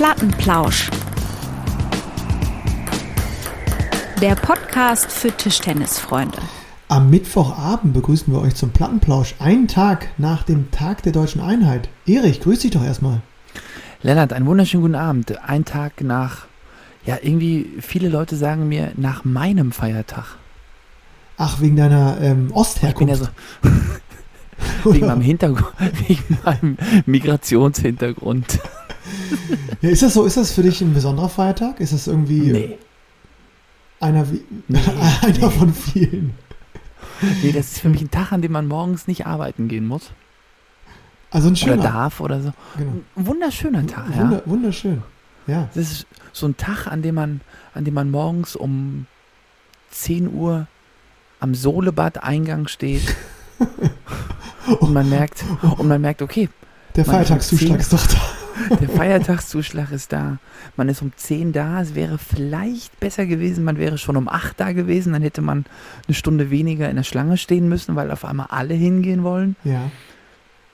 Plattenplausch. Der Podcast für Tischtennisfreunde. Am Mittwochabend begrüßen wir euch zum Plattenplausch, einen Tag nach dem Tag der deutschen Einheit. Erich, grüß dich doch erstmal. Lennart, einen wunderschönen guten Abend. Ein Tag nach, ja, irgendwie, viele Leute sagen mir, nach meinem Feiertag. Ach, wegen deiner ähm, Ostherkunft. Ich bin ja so, wegen meinem Hintergrund, wegen meinem Migrationshintergrund. Ja, ist das so, ist das für dich ein besonderer Feiertag? Ist das irgendwie Nee, einer, wie, Nee, einer nee. von vielen? nee, das ist für mich ein Tag, an dem man morgens nicht arbeiten gehen muss. Also ein Oder schöner. darf oder so. Genau. Ein wunderschöner Tag, ja. Wunder, wunderschön. Ja. Das ist so ein Tag, an dem man, an dem man morgens um 10 Uhr am Solebad-Eingang steht und man merkt, und man merkt, okay, Der Feiertagszuschlag ist doch da. Der Feiertagszuschlag ist da. Man ist um 10 da. Es wäre vielleicht besser gewesen, man wäre schon um 8 da gewesen. Dann hätte man eine Stunde weniger in der Schlange stehen müssen, weil auf einmal alle hingehen wollen. Ja.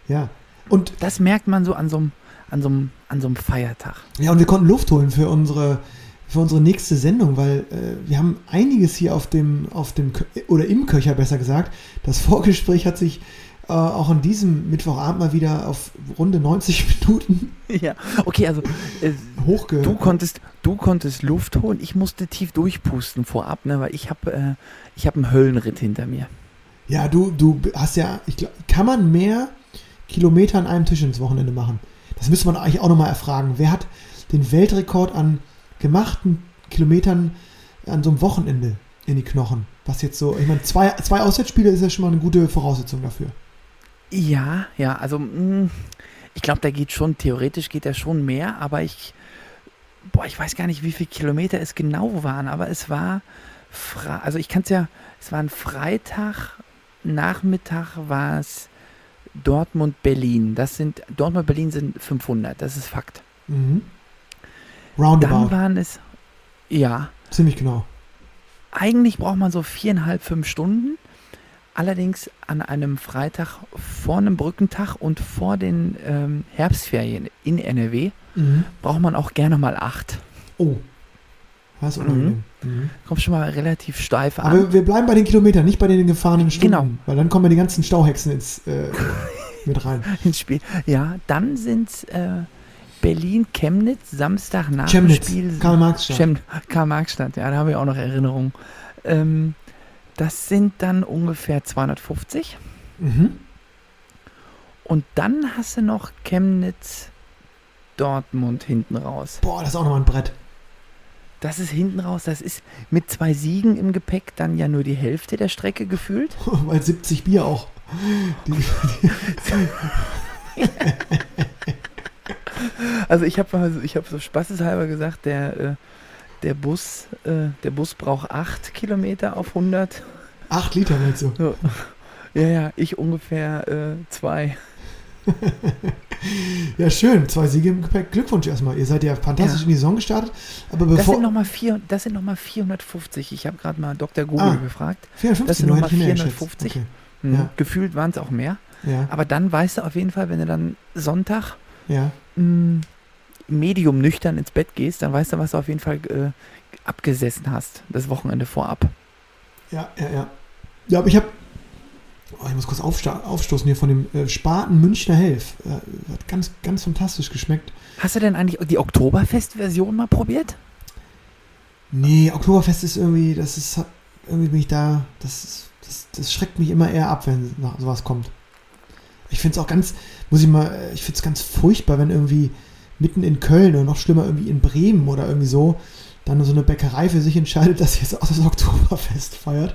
Ja. Und, Das merkt man so an so einem, an so einem, an so einem Feiertag. ja, und wir konnten Luft holen für unsere, für unsere nächste Sendung, weil äh, wir haben einiges hier auf dem, auf dem, oder im Köcher besser gesagt. Das Vorgespräch hat sich äh, auch an diesem Mittwochabend mal wieder auf runde 90 Minuten Ja, okay, also äh. Du konntest, du konntest Luft holen, ich musste tief durchpusten vorab, ne, weil ich habe äh, ich hab einen Höllenritt hinter mir. Ja, du, du hast ja, ich glaub, kann man mehr Kilometer an einem Tisch ins Wochenende machen? Das müsste man eigentlich auch nochmal erfragen. Wer hat den Weltrekord an gemachten Kilometern an so einem Wochenende in die Knochen? Was jetzt so, ich meine, zwei, zwei Auswärtsspiele ist ja schon mal eine gute Voraussetzung dafür. Ja, ja, also mh, ich glaube, da geht schon, theoretisch geht da schon mehr, aber ich, boah, ich weiß gar nicht, wie viele Kilometer es genau waren, aber es war, Fre also ich kann es ja, es war ein Freitag, Nachmittag war es Dortmund-Berlin. Das sind, Dortmund-Berlin sind 500, das ist Fakt. Mhm. Dann Roundabout, waren es, ja, ziemlich genau. Eigentlich braucht man so viereinhalb, fünf Stunden. Allerdings an einem Freitag vor einem Brückentag und vor den ähm, Herbstferien in NRW Mhm. braucht man auch gerne mal acht. Oh, ist unangenehm. Mhm. Kommt schon mal relativ steif an. Aber wir bleiben bei den Kilometern, nicht bei den gefahrenen Stunden. Genau. Weil dann kommen ja die ganzen Stauhexen ins, äh, mit rein. ins Spiel. Ja, dann sind äh, Berlin-Chemnitz, Samstag nach Chemnitz, Spiel. Karl-Marx-Stadt. Karl-Marx-Stadt, ja, da habe ich auch noch Erinnerungen. Ähm, das sind dann ungefähr 250. Mhm. Und dann hast du noch Chemnitz, Dortmund hinten raus. Boah, das ist auch nochmal ein Brett. Das ist hinten raus, das ist mit zwei Siegen im Gepäck dann ja nur die Hälfte der Strecke gefühlt. Weil 70 Bier auch. Die, Also ich habe also ich habe so spaßeshalber gesagt, der, äh, der Bus, äh, der Bus braucht 8 Kilometer auf 100. 8 Liter meinst du? So. Ja, ja, ich ungefähr äh, zwei. Ja, schön. Zwei Siege im Gepäck. Glückwunsch erstmal. Ihr seid ja fantastisch Ja. in die Saison gestartet. Aber Das bevor. sind nochmal vier, das sind noch mal 450. Ich habe gerade mal Dr. Google Ah. gefragt. 450, das sind nur noch hätte ich mal mehr geschätzt. 450. Okay. Hm, Ja. Gefühlt waren es auch mehr. Ja, Aber dann weißt du auf jeden Fall, wenn du dann Sonntag ja. mh, medium nüchtern ins Bett gehst, dann weißt du, was du auf jeden Fall äh, abgesessen hast, das Wochenende vorab. Ja, ja, ja. Ja, aber ich habe. Oh, ich muss kurz aufstoßen hier von dem äh, Spaten Münchner Helf. Äh, hat ganz, ganz fantastisch geschmeckt. Hast du denn eigentlich die Oktoberfest-Version mal probiert? Nee, Oktoberfest ist irgendwie, das ist, irgendwie bin ich da, das, ist, das, das schreckt mich immer eher ab, wenn noch sowas kommt. Ich finde es auch ganz, muss ich mal, äh, ich finde es ganz furchtbar, wenn irgendwie mitten in Köln oder noch schlimmer irgendwie in Bremen oder irgendwie so, dann so eine Bäckerei für sich entscheidet, dass sie jetzt auch das Oktoberfest feiert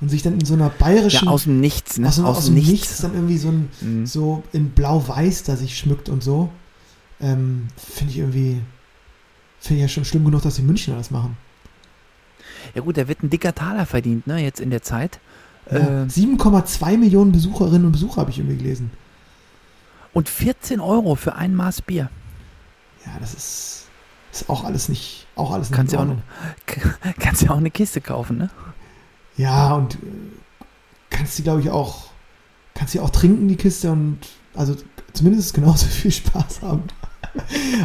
und sich dann in so einer bayerischen, Ja, aus dem Nichts, ne? aus, aus, dem Nichts. dann irgendwie so ein, Mhm. so in blau-weiß da sich schmückt und so. Ähm, finde ich irgendwie, finde ich ja schon schlimm genug, dass die Münchner das machen. Ja gut, da wird ein dicker Taler verdient, ne, jetzt in der Zeit. Ja, Äh, 7,2 Millionen Besucherinnen und Besucher habe ich irgendwie gelesen. und 14 Euro für ein Maß Bier. Ja, das ist, ist auch alles nicht, auch alles nicht Kannst in ja auch, kannst ja auch eine Kiste kaufen, ne? Ja, und äh, kannst die, glaube ich, auch, kannst die auch trinken, die Kiste, und also zumindest genauso viel Spaß haben.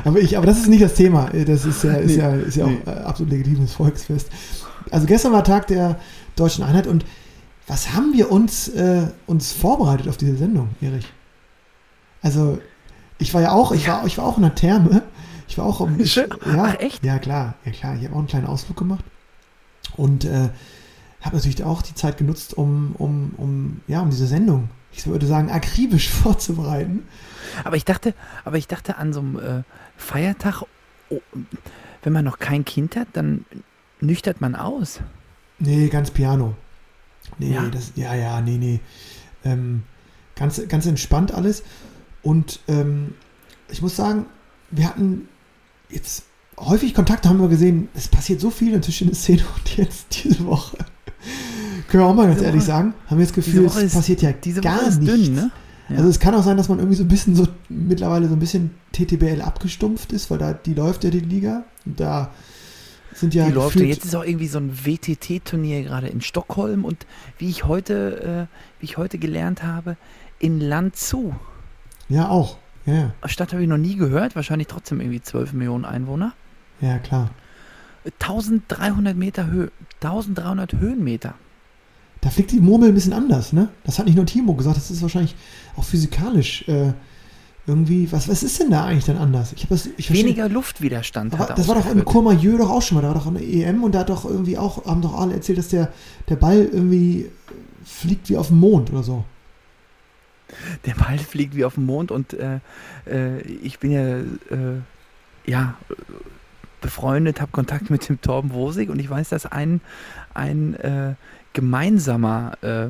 aber, ich, aber das ist nicht das Thema. Das ist ja, ist Nee. ja, ist ja auch Nee. äh, absolut legitimes Volksfest. Also gestern war Tag der deutschen Einheit und was haben wir uns, äh, uns vorbereitet auf diese Sendung, Erich? Also, ich war ja auch, ich war, ich war auch in der Therme. Ich war auch im, Schön. ja, Ach, echt? Ja, klar, ja klar. Ich habe auch einen kleinen Ausflug gemacht und äh, habe natürlich auch die Zeit genutzt, um, um, um, ja, um diese Sendung, ich würde sagen, akribisch vorzubereiten. Aber ich dachte, aber ich dachte an so einem äh, Feiertag, oh, wenn man noch kein Kind hat, dann nüchtert man aus. Nee, ganz piano. Nee, Ja? das, ja, ja, nee, nee. Ähm, ganz, ganz entspannt alles. Und ähm, ich muss sagen, wir hatten jetzt häufig Kontakte, haben wir gesehen, es passiert so viel inzwischen in der Szene und jetzt diese Woche. Können wir auch mal ganz Diese ehrlich Woche- sagen, haben wir das Gefühl, es ist- passiert ja Diese gar nichts. dünn, ne? Ja. Also es kann auch sein, dass man irgendwie so ein bisschen so mittlerweile so ein bisschen TTBL abgestumpft ist, weil da die läuft ja die Liga. Und da sind ja die läuft ja. Jetzt ist auch irgendwie so ein WTT-Turnier gerade in Stockholm und wie ich heute, äh, wie ich heute gelernt habe, in Lanzhou. Ja, auch. Ja, ja. Stadt habe ich noch nie gehört, wahrscheinlich trotzdem irgendwie 12 Millionen Einwohner. Ja, klar. 1300 Meter Höhe, 1300 Höhenmeter. Da fliegt die Murmel ein bisschen anders, ne? Das hat nicht nur Timo gesagt, das ist wahrscheinlich auch physikalisch äh, irgendwie. Was, was ist denn da eigentlich dann anders? Ich das. Ich verstehe- Weniger Luftwiderstand Aber er das war doch im. Courmayeur doch auch schon mal. Da war doch eine EM und da hat doch irgendwie auch, haben doch alle erzählt, dass der, der Ball irgendwie fliegt wie auf dem Mond oder so. Der Ball fliegt wie auf dem Mond und äh, äh, ich bin ja, äh, ja befreundet, habe Kontakt mit dem Torben Wosig und ich weiß, dass ein, ein äh, gemeinsamer äh,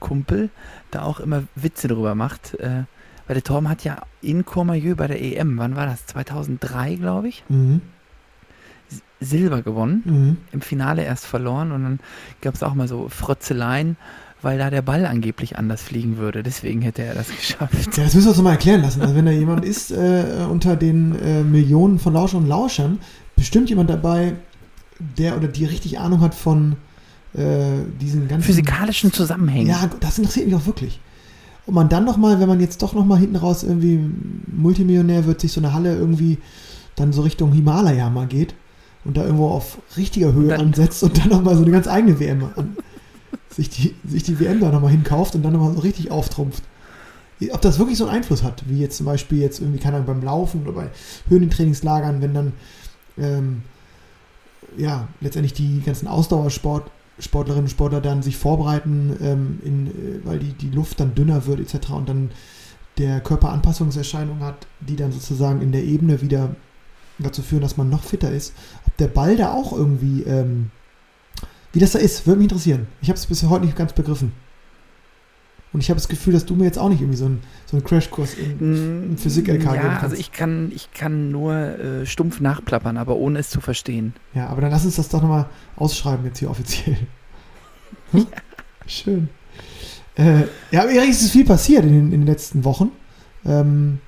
Kumpel da auch immer Witze drüber macht. Weil der Torben hat ja in Courmayeur bei der EM, wann war das? 2003, glaube ich, Mhm. Silber gewonnen. Mhm. Im Finale erst verloren und dann gab es auch mal so Frotzeleien, weil da der Ball angeblich anders fliegen würde. Deswegen hätte er das geschafft. Ja, das müssen wir uns noch mal erklären lassen. Also wenn da jemand ist äh, unter den äh, Millionen von Lauschern und Lauschern, bestimmt jemand dabei, der oder die richtig Ahnung hat von äh, diesen ganzen Physikalischen Zusammenhängen. Ja, das interessiert mich auch wirklich. Und man dann noch mal, wenn man jetzt doch noch mal hinten raus irgendwie Multimillionär wird, sich so eine Halle irgendwie dann so Richtung Himalaya mal geht und da irgendwo auf richtiger Höhe Dann- ansetzt und dann noch mal so eine ganz eigene WM an, sich die sich die WM da noch mal hinkauft und dann noch mal so richtig auftrumpft. Ob das wirklich so einen Einfluss hat, wie jetzt zum Beispiel jetzt irgendwie, keine Ahnung, beim Laufen oder bei Höhentrainingslagern, wenn dann ähm, ja, letztendlich die ganzen Ausdauersport Sportlerinnen und Sportler dann sich vorbereiten, ähm, in, äh, weil die, die Luft dann dünner wird etc. und dann der Körper Anpassungserscheinungen hat, die dann sozusagen in der Ebene wieder dazu führen, dass man noch fitter ist. Ob der Ball da auch irgendwie, ähm, wie das da ist, würde mich interessieren. Ich habe es bisher heute nicht ganz begriffen. Und ich habe das Gefühl, dass du mir jetzt auch nicht irgendwie so einen, so einen Crashkurs in, in Physik-LK geben Ja, kannst. also ich kann, ich kann nur äh, stumpf nachplappern, aber ohne es zu verstehen. Ja, aber dann lass uns das doch nochmal ausschreiben jetzt hier offiziell. Hm? Schön. Äh, ja, aber Erik, es ist viel passiert in den, in den letzten Wochen. Ähm,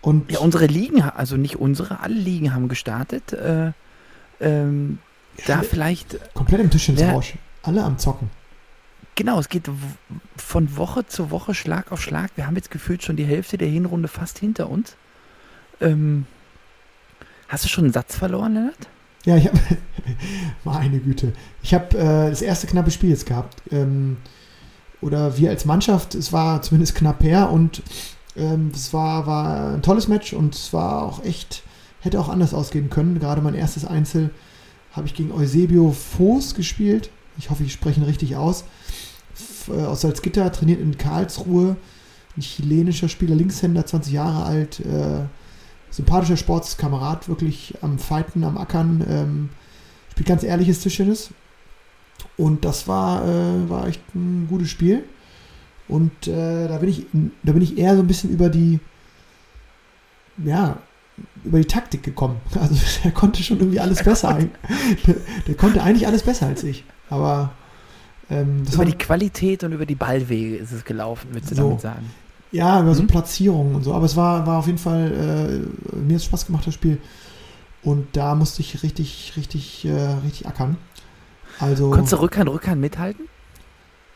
und Ja, unsere Ligen, also nicht unsere, alle Ligen haben gestartet. Äh, ähm, da vielleicht, komplett im Tischchenrausch. Alle am Zocken. genau, es geht von Woche zu Woche, Schlag auf Schlag. Wir haben jetzt gefühlt schon die Hälfte der Hinrunde fast hinter uns. Ähm, hast du schon einen Satz verloren, Lennart? Ja, ich habe. meine Güte. Ich habe äh, das erste knappe Spiel jetzt gehabt. Ähm, oder wir als Mannschaft, es war zumindest knapp her und ähm, es war, war ein tolles Match und es war auch echt, hätte auch anders ausgehen können. Gerade mein erstes Einzel habe ich gegen Eusebio Voß gespielt. Ich hoffe, ich spreche ihn richtig aus. Äh, aus Salzgitter, trainiert in Karlsruhe. Ein chilenischer Spieler, Linkshänder, 20 Jahre alt. Äh, sympathischer Sportskamerad, wirklich am Fighten, am Ackern. Ähm, spielt ganz ehrliches Tischtennis. Und das war, äh, war echt ein gutes Spiel. Und äh, da, bin ich, da bin ich eher so ein bisschen über die, ja, über die Taktik gekommen. Also der konnte schon irgendwie alles besser. Der, der konnte eigentlich alles besser als ich. Aber ähm, das über die Qualität und über die Ballwege ist es gelaufen, würdest du So. damit sagen? Ja, über so Mhm. Platzierungen und so. Aber es war, war auf jeden Fall, äh, mir hat es Spaß gemacht, das Spiel. Und da musste ich richtig, richtig, äh, richtig ackern. Also, Konntest du Rückhand, Rückhand mithalten?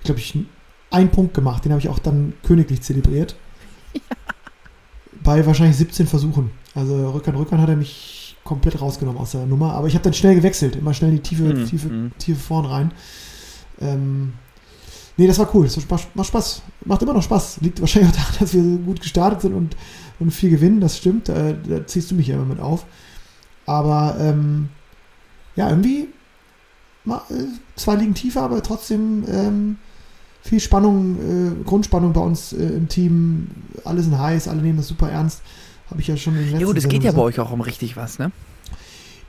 glaube ich, einen Punkt gemacht. Den habe ich auch dann königlich zelebriert. bei wahrscheinlich 17 Versuchen. Also Rückern, Rückern hat er mich komplett rausgenommen aus der Nummer. Aber ich habe dann schnell gewechselt, immer schnell in die tiefe, Mhm, tiefe, mhm. tiefe vorn rein. Ähm, nee, das war cool. Das macht macht Spaß. Macht immer noch Spaß. Liegt wahrscheinlich auch daran, dass wir so gut gestartet sind und, und viel gewinnen. Das stimmt. Äh, da ziehst du mich ja immer mit auf. Aber ähm, ja, irgendwie äh, zwei liegen tiefer, aber trotzdem ähm, viel Spannung, äh, Grundspannung bei uns äh, im Team. Alle sind heiß, alle nehmen das super ernst. Habe ich ja schon in Ja gut, es geht ja bei euch auch um richtig was, ne?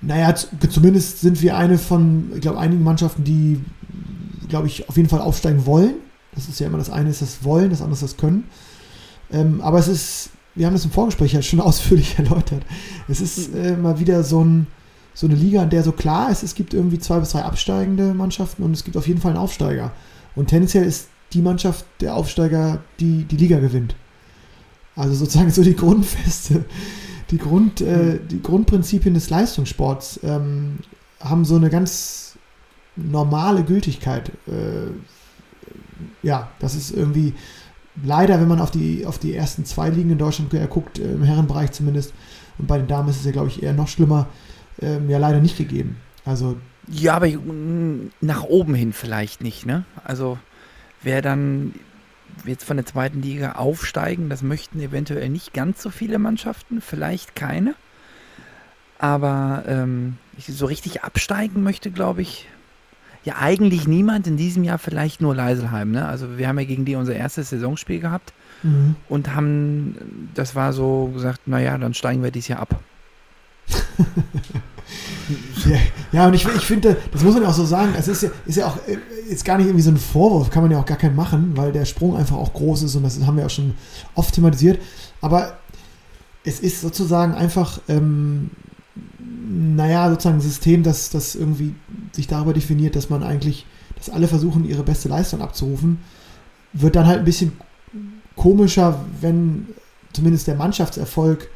naja, zumindest sind wir eine von, ich glaube, einigen Mannschaften, die, glaube ich, auf jeden Fall aufsteigen wollen. Das ist ja immer das eine ist das Wollen, das andere ist das Können. Ähm, aber es ist, wir haben das im Vorgespräch ja schon ausführlich erläutert. Es ist äh, mal wieder so, ein, so eine Liga, in der so klar ist, es gibt irgendwie zwei bis drei absteigende Mannschaften und es gibt auf jeden Fall einen Aufsteiger. Und tendenziell ist die Mannschaft der Aufsteiger, die die Liga gewinnt. Also sozusagen so die Grundfeste, die, Grund, äh, die Grundprinzipien des Leistungssports ähm, haben so eine ganz normale Gültigkeit. Äh, ja, das ist irgendwie leider, wenn man auf die, auf die ersten zwei Ligen in Deutschland äh, guckt, äh, im Herrenbereich zumindest, und bei den Damen ist es ja, glaube ich, eher noch schlimmer, ähm, ja leider nicht gegeben. Also Ja, aber mm, nach oben hin vielleicht nicht, ne? Also wer dann jetzt von der zweiten Liga aufsteigen, das möchten eventuell nicht ganz so viele Mannschaften, vielleicht keine. Aber ähm, so richtig absteigen möchte, glaube ich, ja eigentlich niemand in diesem Jahr, vielleicht nur Leiselheim. Ne? Also wir haben ja gegen die unser erstes Saisonspiel gehabt mhm. und haben, das war so gesagt, naja, dann steigen wir dieses Jahr ab. Ja, ja, und ich, ich finde, das muss man ja auch so sagen, es ist ja, ist ja auch äh, jetzt gar nicht irgendwie so ein Vorwurf, kann man ja auch gar keinen machen, weil der Sprung einfach auch groß ist und das haben wir auch schon oft thematisiert. Aber es ist sozusagen einfach, ähm, naja, sozusagen ein System, das, das irgendwie sich darüber definiert, dass man eigentlich, dass alle versuchen, ihre beste Leistung abzurufen, wird dann halt ein bisschen komischer, wenn zumindest der Mannschaftserfolg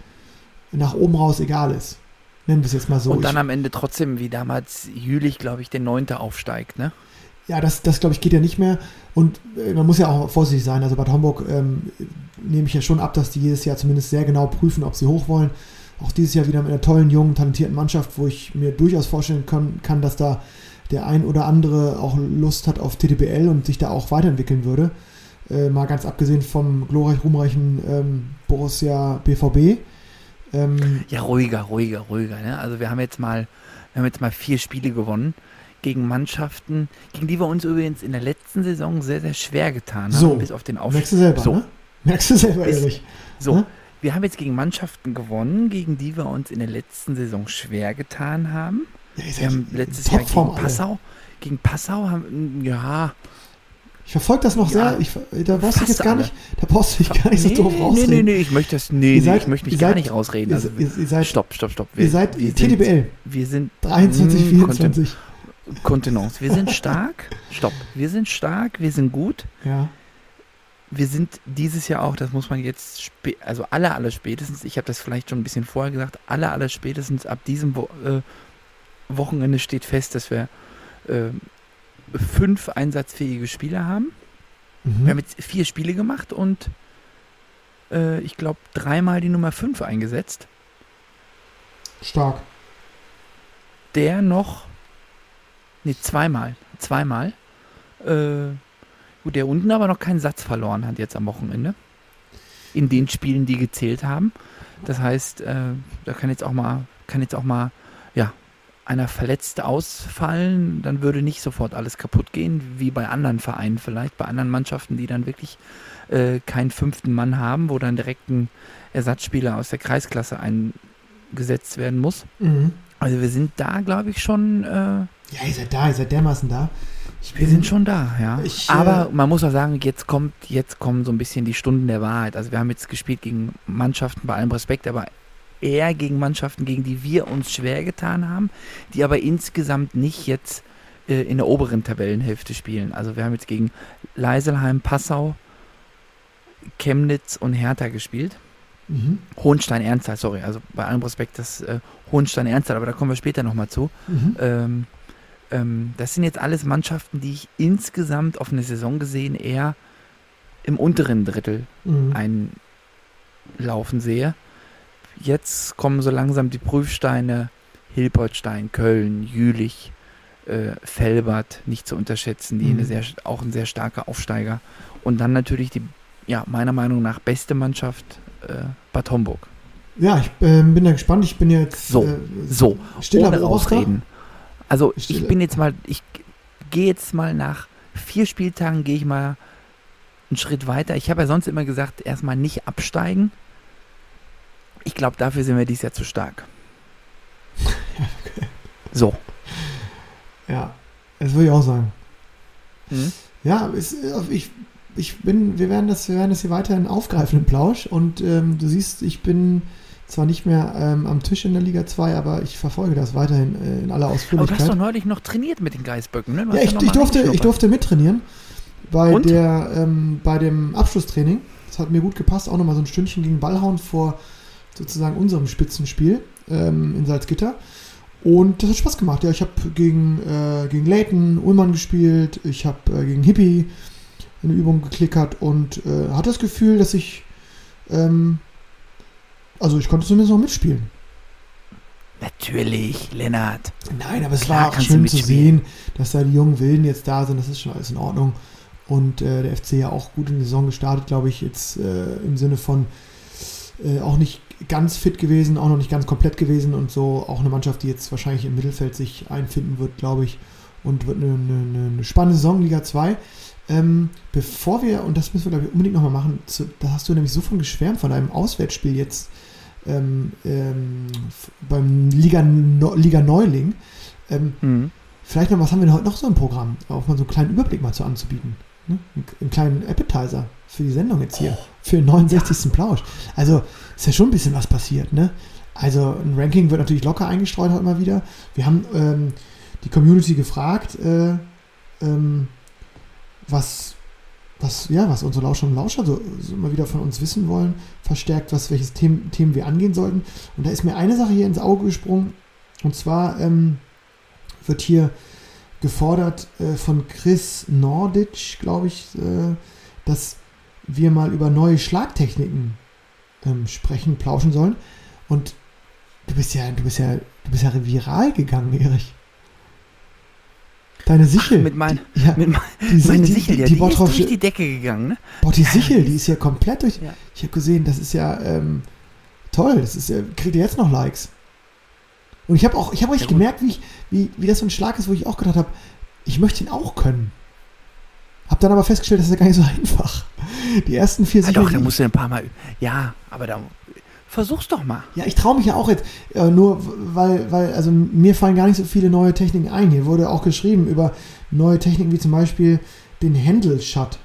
nach oben raus egal ist. Nennen wir es jetzt mal so. und dann Ich- am Ende trotzdem, wie damals Jülich, glaube ich, der Neunte aufsteigt, ne? Ja, das, das glaube ich geht ja nicht mehr. Und äh, man muss ja auch vorsichtig sein. Also Bad Homburg ähm, nehme ich ja schon ab, dass die jedes Jahr zumindest sehr genau prüfen, ob sie hoch wollen. Auch dieses Jahr wieder mit einer tollen, jungen, talentierten Mannschaft, wo ich mir durchaus vorstellen kann, kann dass da der ein oder andere auch Lust hat auf TTBL und sich da auch weiterentwickeln würde. Äh, mal ganz abgesehen vom glorreich ruhmreichen ähm, Borussia BVB. Ähm, Ja, ruhiger, ruhiger, ruhiger. Ne? Also wir haben jetzt mal, wir haben jetzt mal vier Spiele gewonnen gegen Mannschaften, gegen die wir uns übrigens in der letzten Saison sehr, sehr schwer getan haben, So. bis auf den Aufstieg. merkst du selber, So. ne? Merkst du selber, Ist- ehrlich. So, Hm? wir haben jetzt gegen Mannschaften gewonnen, gegen die wir uns in der letzten Saison schwer getan haben. Ja, Wir haben letztes Jahr gegen alle. Passau, gegen Passau haben, ja, Ich verfolge das noch Ja, sehr. Ich, da brauchst du jetzt gar alle. nicht, da brauchst du dich gar nicht so nee, doof nee, rausreden. nee, nee, ich möchte das, nee, Ihr nee, seid- ich möchte mich ihr gar seid- nicht rausreden. Also, ihr, ihr seid, stopp, stopp, stopp. ihr seid wir TDBL. Sind, wir sind 23, Hm, 24. Kontenance. Wir sind stark. Stopp. Wir sind stark, wir sind gut. Ja. Wir sind dieses Jahr auch, das muss man jetzt, also alle, alle spätestens, ich habe das vielleicht schon ein bisschen vorher gesagt, alle, alle spätestens ab diesem Wo äh, Wochenende steht fest, dass wir äh, fünf einsatzfähige Spieler haben. Mhm. Wir haben jetzt vier Spiele gemacht und äh, ich glaube dreimal die Nummer fünf eingesetzt, Stark. der noch, nee, zweimal, zweimal, äh, gut, der unten aber noch keinen Satz verloren hat jetzt am Wochenende. In den Spielen, die gezählt haben. Das heißt, äh, da kann jetzt auch mal, kann jetzt auch mal, einer verletzt ausfallen, dann würde nicht sofort alles kaputt gehen, wie bei anderen Vereinen vielleicht, bei anderen Mannschaften, die dann wirklich äh, keinen fünften Mann haben, wo dann direkt ein Ersatzspieler aus der Kreisklasse eingesetzt werden muss. Mhm. Also wir sind da, glaube ich, schon, äh, Ja, ihr seid da, ihr seid dermaßen da. Ich wir sind schon da, ja. Ich, äh, Aber man muss auch sagen, jetzt kommt, jetzt kommen so ein bisschen die Stunden der Wahrheit. Also wir haben jetzt gespielt gegen Mannschaften, bei allem Respekt, aber eher gegen Mannschaften, gegen die wir uns schwer getan haben, die aber insgesamt nicht jetzt äh, in der oberen Tabellenhälfte spielen. Also wir haben jetzt gegen Leiselheim, Passau, Chemnitz und Hertha gespielt. Mhm. Hohenstein-Ernstthal, sorry, also bei allem Respekt, das äh, Hohenstein-Ernstthal, aber da kommen wir später nochmal zu. Mhm. Ähm, ähm, das sind jetzt alles Mannschaften, die ich insgesamt auf eine Saison gesehen eher im unteren Drittel Mhm. ein, laufen sehe. Jetzt kommen so langsam die Prüfsteine Hilpoltstein, Köln, Jülich, äh, Felbert nicht zu unterschätzen, die Mhm. eine sehr, auch ein sehr starker Aufsteiger. Und dann natürlich die, ja, meiner Meinung nach beste Mannschaft äh, Bad Homburg. Ja, ich äh, bin da gespannt. Ich bin jetzt So, äh, So, stiller ohne. Ausreden. Also Stille- ich bin jetzt mal, ich gehe jetzt mal nach vier Spieltagen, gehe ich mal einen Schritt weiter. Ich habe ja sonst immer gesagt, erstmal nicht absteigen. Ich glaube, dafür sind wir dieses Jahr zu stark. So. Ja, das würde ich auch sagen. Mhm. Ja, es, äh, ich, ich bin, wir werden das, wir werden das hier weiterhin aufgreifen im Plausch und ähm, du siehst, ich bin zwar nicht mehr ähm, am Tisch in der Liga 2, aber ich verfolge das weiterhin äh, in aller Aber du hast Ausführlichkeit. doch neulich noch trainiert mit den Geißböcken, ne? Ja, ich, ich, durfte, ich durfte mittrainieren bei, Und? der, ähm, bei dem Abschlusstraining. Das hat mir gut gepasst, auch nochmal so ein Stündchen gegen Ballhauen vor sozusagen unserem Spitzenspiel ähm, in Salzgitter. Und das hat Spaß gemacht. Ja, ich habe gegen, äh, gegen Leighton, Ullmann gespielt, ich habe äh, gegen Hippie eine Übung geklickert und äh, hatte das Gefühl, dass ich, ähm, also ich konnte zumindest noch mitspielen. Natürlich, Lennart. Nein, aber es Klar war auch schön zu sehen, dass da die jungen Wilden jetzt da sind. Das ist schon alles in Ordnung. Und äh, der FC ja auch gut in die Saison gestartet, glaube ich, jetzt äh, im Sinne von äh, auch nicht ganz fit gewesen, auch noch nicht ganz komplett gewesen und so auch eine Mannschaft, die jetzt wahrscheinlich im Mittelfeld sich einfinden wird, glaube ich, und wird eine, eine, eine spannende Saison, Liga 2. Ähm, bevor wir, und das müssen wir, glaube ich, unbedingt nochmal machen, zu, da hast du nämlich so von geschwärmt, von einem Auswärtsspiel jetzt ähm, ähm, beim Liga, no Liga Neuling. Ähm, Mhm. Vielleicht noch, was haben wir denn heute noch so im Programm? Auch mal so einen kleinen Überblick mal zu anzubieten. Ne? Einen, einen kleinen Appetizer für die Sendung jetzt hier. Für den 69. Plausch. Also ist ja schon ein bisschen was passiert, ne? Also ein Ranking wird natürlich locker eingestreut heute mal wieder. Wir haben ähm, die Community gefragt, äh, ähm, was, was, ja, was unsere Lauscherinnen und Lauscher so, so immer wieder von uns wissen wollen, verstärkt, was, welches Themen, Themen wir angehen sollten. Und da ist mir eine Sache hier ins Auge gesprungen. Und zwar ähm, wird hier gefordert äh, von Chris Norditsch, glaube ich, äh, dass wir mal über neue Schlagtechniken ähm, sprechen, plauschen sollen. Und du bist ja, du bist ja, du bist ja viral gegangen, Erich. Deine Sichel. mit mein- die, ja, Mit me- die, meine die, Sichel, die, ja, die die, ist durch die Decke gegangen, ne? Boah, die Sichel, die die ist ja komplett durch. Ja. Ich habe gesehen, das ist ja ähm, toll. Das ist ja, kriegt ihr jetzt noch Likes. Und ich habe auch, ich habe richtig Ja, gemerkt, wie, ich, wie, wie das so ein Schlag ist, wo ich auch gedacht habe, ich möchte ihn auch können. Hab dann aber festgestellt, das ist ja gar nicht so einfach. Die ersten vier Ah, Sicheln. doch, da musst du ein paar Mal. Ja, aber da. Versuch's doch mal. ja, ich traue mich ja auch jetzt, äh, nur weil, weil, also mir fallen gar nicht so viele neue Techniken ein. Hier wurde auch geschrieben über neue Techniken wie zum Beispiel den Handle-Shot.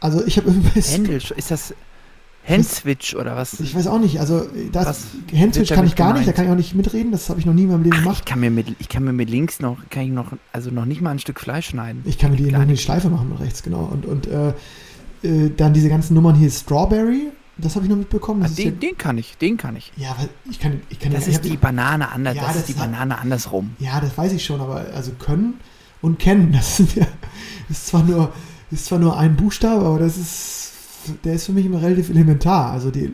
Also ich habe irgendwas. Händel, ist das Handswitch oder was? Ich weiß auch nicht, also das Was Handswitch kann ich gar nicht, da gemeint? kann ich auch nicht mitreden, das habe ich noch nie in meinem Leben Ach, gemacht. ich kann mir mit ich kann mir mit links noch kann ich noch also noch nicht mal ein Stück Fleisch schneiden. Ich kann mir die eine. Schleife machen mit rechts, genau. Und, und äh, äh, dann diese ganzen Nummern hier, Strawberry, das habe ich noch mitbekommen. Ah, Das ist den, den kann ich, den kann ich. ja, ja, weil ich kann, ich kann Das ich ist die Banane anders, Ja, das, das ist die hat- Banane andersrum. Ja, das weiß ich schon, aber also können und kennen, das ja, ist zwar nur, ist zwar nur ein Buchstabe, aber das ist, der ist für mich immer relativ elementar. Also die,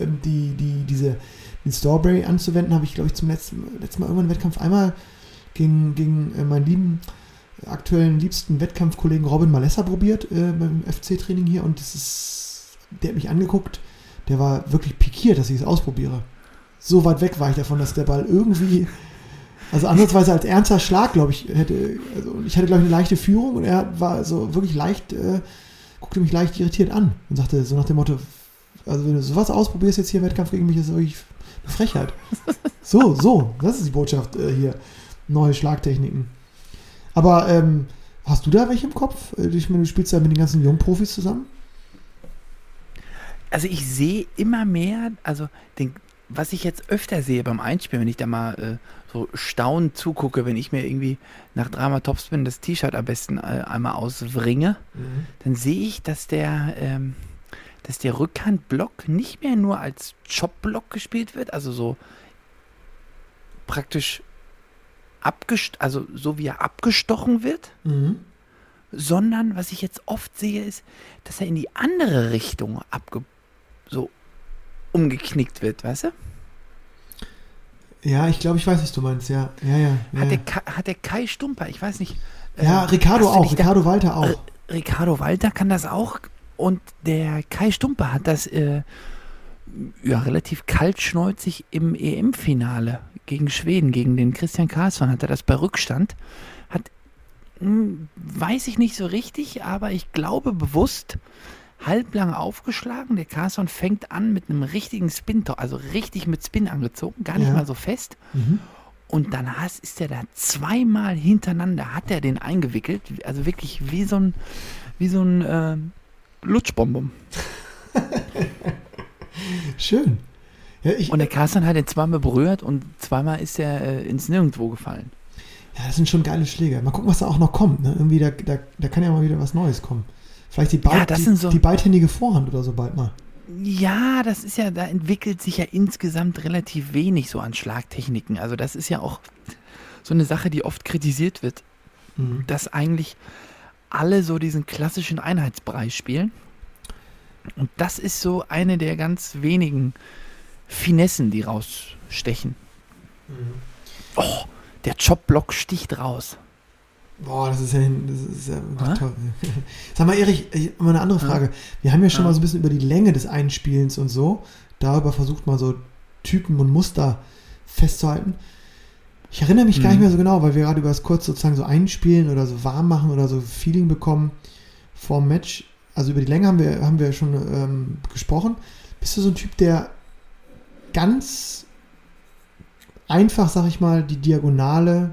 ähm, die, die, diese, den Strawberry anzuwenden, habe ich, glaube ich, zum letzten, letzten Mal irgendwann im Wettkampf einmal gegen, gegen äh, meinen lieben, aktuellen liebsten Wettkampfkollegen Robin Malessa probiert, äh, beim FC-Training hier und das ist, der hat mich angeguckt, der war wirklich pikiert, dass ich es ausprobiere. So weit weg war ich davon, dass der Ball irgendwie also ansatzweise als ernster Schlag, glaube ich, hätte, also ich hatte, glaube ich, eine leichte Führung und er war so wirklich leicht, äh, guckte mich leicht irritiert an und sagte so nach dem Motto, also wenn du sowas ausprobierst jetzt hier im Wettkampf gegen mich, ist das wirklich eine Frechheit. So, so, das ist die Botschaft äh, hier. Neue Schlagtechniken. Aber ähm, hast du da welche im Kopf? Äh, Ich meine, du spielst ja mit den ganzen Jungprofis zusammen. Also ich sehe immer mehr, also den, was ich jetzt öfter sehe beim Einspielen, wenn ich da mal äh, so staunend zugucke, wenn ich mir irgendwie nach dreimal Topspin das T-Shirt am besten äh, einmal auswringe, dann sehe ich, dass der, ähm, dass der Rückhandblock nicht mehr nur als Chop-Block gespielt wird, also so praktisch abgest also so wie er abgestochen wird, Mhm. sondern was ich jetzt oft sehe, ist, dass er in die andere Richtung abge so umgeknickt wird, weißt du? Ja, ich glaube, ich weiß, was du meinst. Ja, ja, ja. ja, Hat, der, Kai- hat der Kai Stumper, ich weiß nicht. ja äh, Ricardo auch. dich da- Ricardo Walter auch. Äh, Ricardo Walter kann das auch und der Kai Stumper hat das äh, ja, relativ kaltschnäuzig im EM-Finale gegen Schweden, gegen den Christian Karlsson, hat er das bei Rückstand. Hat, hm, weiß ich nicht so richtig, aber ich glaube bewusst halblang aufgeschlagen. Der Carlsson fängt an mit einem richtigen Spin, also richtig mit Spin angezogen, gar nicht Ja. mal so fest. Mhm. Und dann has- ist er da zweimal hintereinander, hat er den eingewickelt, also wirklich wie so ein, wie so ein äh, Lutschbonbon. Schön. Ja, ich, Und der Carsten hat ihn zweimal berührt und zweimal ist er äh, ins Nirgendwo gefallen. ja, das sind schon geile Schläge. Mal gucken, was da auch noch kommt. Ne? Irgendwie, da, da, da kann ja mal wieder was Neues kommen. Vielleicht die, Beid, Ja, das die, sind so- die beidhändige Vorhand oder so bald mal. Ja, das ist ja, da entwickelt sich ja insgesamt relativ wenig so an Schlagtechniken. Also das ist ja auch so eine Sache, die oft kritisiert wird, Mhm. dass eigentlich alle so diesen klassischen Einheitsbrei spielen. Und das ist so eine der ganz wenigen Finessen, die rausstechen. Mhm. Oh, der Chopblock sticht raus. Boah, das ist ja, das ist ja Hä? toll. Sag mal, Erich, ich- mal eine andere. Frage. Wir haben ja schon Ja. mal so ein bisschen über die Länge des Einspielens und so, darüber versucht mal so Typen und Muster festzuhalten. Ich erinnere mich gar Mhm. nicht mehr so genau, weil wir gerade über das kurz sozusagen so einspielen oder so warm machen oder so Feeling bekommen vor dem Match. Also über die Länge haben wir, haben wir schon ähm, gesprochen. Bist du so ein Typ, der ganz einfach, sag ich mal, die Diagonale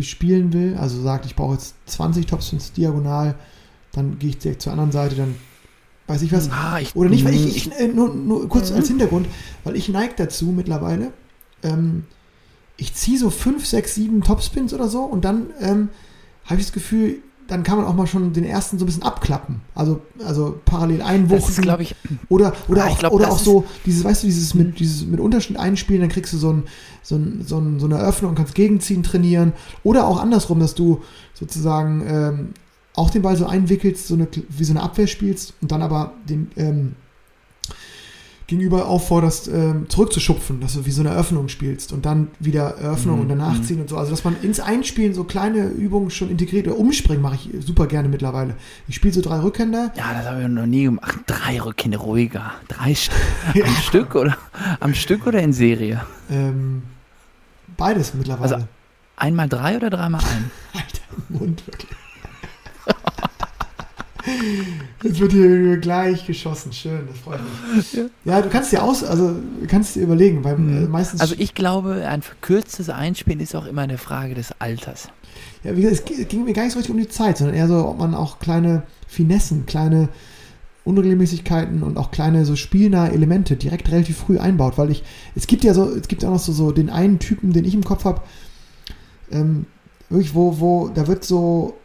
bespielen will, also sagt, ich brauche jetzt 20 Topspins diagonal, dann gehe ich direkt zur anderen Seite, dann weiß ich was. Ah, ich, Oder nicht, weil ich, Mhm. ich äh, nur, nur kurz Mhm. als Hintergrund, weil ich neige dazu mittlerweile, ähm, ich ziehe so 5, 6, 7 Topspins oder so und dann ähm, habe ich das Gefühl, dann kann man auch mal schon den ersten so ein bisschen abklappen. Also, also parallel einwuchten. das ist, glaube ich, Oder, oder Ah, auch, glaub, oder auch so, dieses, weißt du, dieses mit, dieses mit Unterschnitt einspielen, dann kriegst du so, ein, so, ein, so, ein, so eine Öffnung und kannst gegenziehen, trainieren. Oder auch andersrum, dass du sozusagen ähm, auch den Ball so einwickelst, so eine, wie so eine Abwehr spielst und dann aber den ähm, Gegenüber aufforderst, ähm, zurückzuschupfen, dass du wie so eine Öffnung spielst und dann wieder Öffnung Mhm, und danach mhm. ziehen und so. Also, dass man ins Einspielen so kleine Übungen schon integriert oder umspringen mache ich super gerne mittlerweile. Ich spiele so drei Rückhänder. ja, das habe ich noch nie gemacht. Drei Rückkinder ruhiger. Drei St am Stück oder am Stück oder in Serie? Ähm, beides mittlerweile. Also- Einmal drei oder dreimal ein? Alter, im Mund, wirklich. Jetzt wird hier gleich geschossen. Schön, das freut mich. Ja, du kannst dir aus, also kannst dir überlegen, weil äh, meistens. Also ich glaube, ein verkürztes Einspielen ist auch immer eine Frage des Alters. ja, wie gesagt, es ging mir gar nicht so richtig um die Zeit, sondern eher so, ob man auch kleine Finessen, kleine Unregelmäßigkeiten und auch kleine so spielnahe Elemente direkt relativ früh einbaut, weil ich, es gibt ja so, es gibt ja auch noch so, so den einen Typen, den ich im Kopf habe, ähm, wirklich, wo, wo, da wird so,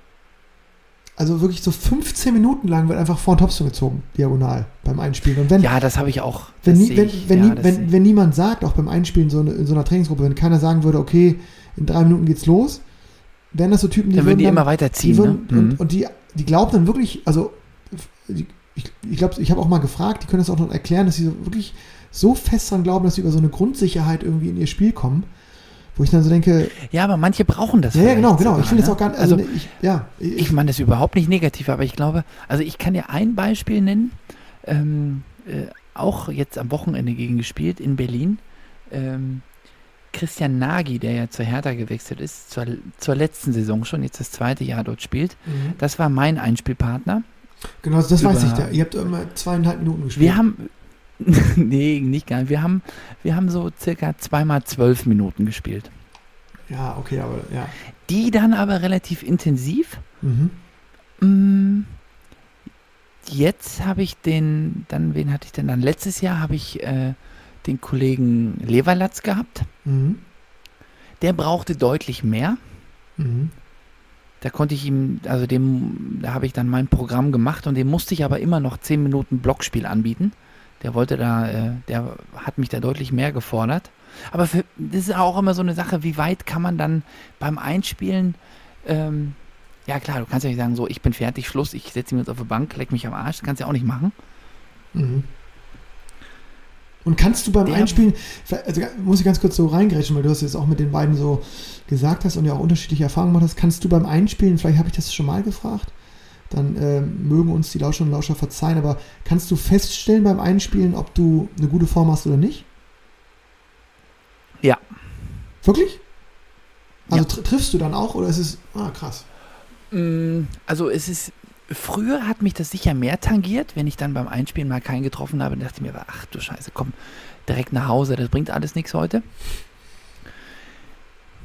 also wirklich so 15 Minuten lang wird einfach vor den Topspin gezogen, diagonal, beim Einspielen. Und wenn, Ja, das habe ich auch. wenn, nie, wenn, ich. wenn, Ja, nie, wenn, wenn niemand sagt, auch beim Einspielen so eine, in so einer Trainingsgruppe, wenn keiner sagen würde, okay, in drei Minuten geht's los, wären das so Typen, die dann würden die dann, immer die weiterziehen. würden, ne? Mhm. und, und die, die glauben dann wirklich, also die, ich, ich glaube, ich habe auch mal gefragt, die können das auch noch erklären, dass sie so wirklich so fest dran glauben, dass sie über so eine Grundsicherheit irgendwie in ihr Spiel kommen, wo ich dann so denke, ja, aber manche brauchen das. ja, ja, genau, genau, sogar, ich finde das ne? auch gar nicht, also, Also, ich, ja, ich, ich meine das überhaupt nicht negativ, aber ich glaube, also ich kann dir ein Beispiel nennen, ähm, äh, auch jetzt am Wochenende gegen gespielt in Berlin. Ähm, Christian Nagy, der ja zur Hertha gewechselt ist, zur, zur letzten Saison schon, jetzt das zweite Jahr dort spielt, Mhm. das war mein Einspielpartner. genau, das weiß über- ich, da, ihr habt immer zweieinhalb Minuten gespielt. Wir haben, nee, nicht gar nicht, wir haben, wir haben so circa zweimal zwölf Minuten gespielt. ja, okay, aber, ja. Die dann aber relativ intensiv. Mhm. Mm, Jetzt habe ich den, dann, wen hatte ich denn dann? Letztes Jahr habe ich äh, den Kollegen Leverlatz gehabt. Mhm. Der brauchte deutlich mehr. Mhm. Da konnte ich ihm, also dem, da habe ich dann mein Programm gemacht und dem musste ich aber immer noch 10 Minuten Blockspiel anbieten. Der wollte da, äh, der hat mich da deutlich mehr gefordert. Aber für, das ist auch immer so eine Sache, wie weit kann man dann beim Einspielen, ähm, ja klar, du kannst ja nicht sagen, so, ich bin fertig, Schluss, ich setze mich jetzt auf die Bank, leck mich am Arsch, das kannst du ja auch nicht machen. Mhm. Und kannst du beim Der- Einspielen, also muss ich ganz kurz so reingrätschen, weil du das jetzt auch mit den beiden so gesagt hast und ja auch unterschiedliche Erfahrungen gemacht hast, kannst du beim Einspielen, vielleicht habe ich das schon mal gefragt, dann ähm, mögen uns die Lauscherinnen und Lauscher verzeihen, aber kannst du feststellen beim Einspielen, ob du eine gute Form hast oder nicht? Ja. Wirklich? Also Ja. tr triffst du dann auch oder ist es, ah krass. Mm, Also es ist, früher hat mich das sicher mehr tangiert, wenn ich dann beim Einspielen mal keinen getroffen habe, dachte ich mir, ach du Scheiße, komm, direkt nach Hause, das bringt alles nichts heute.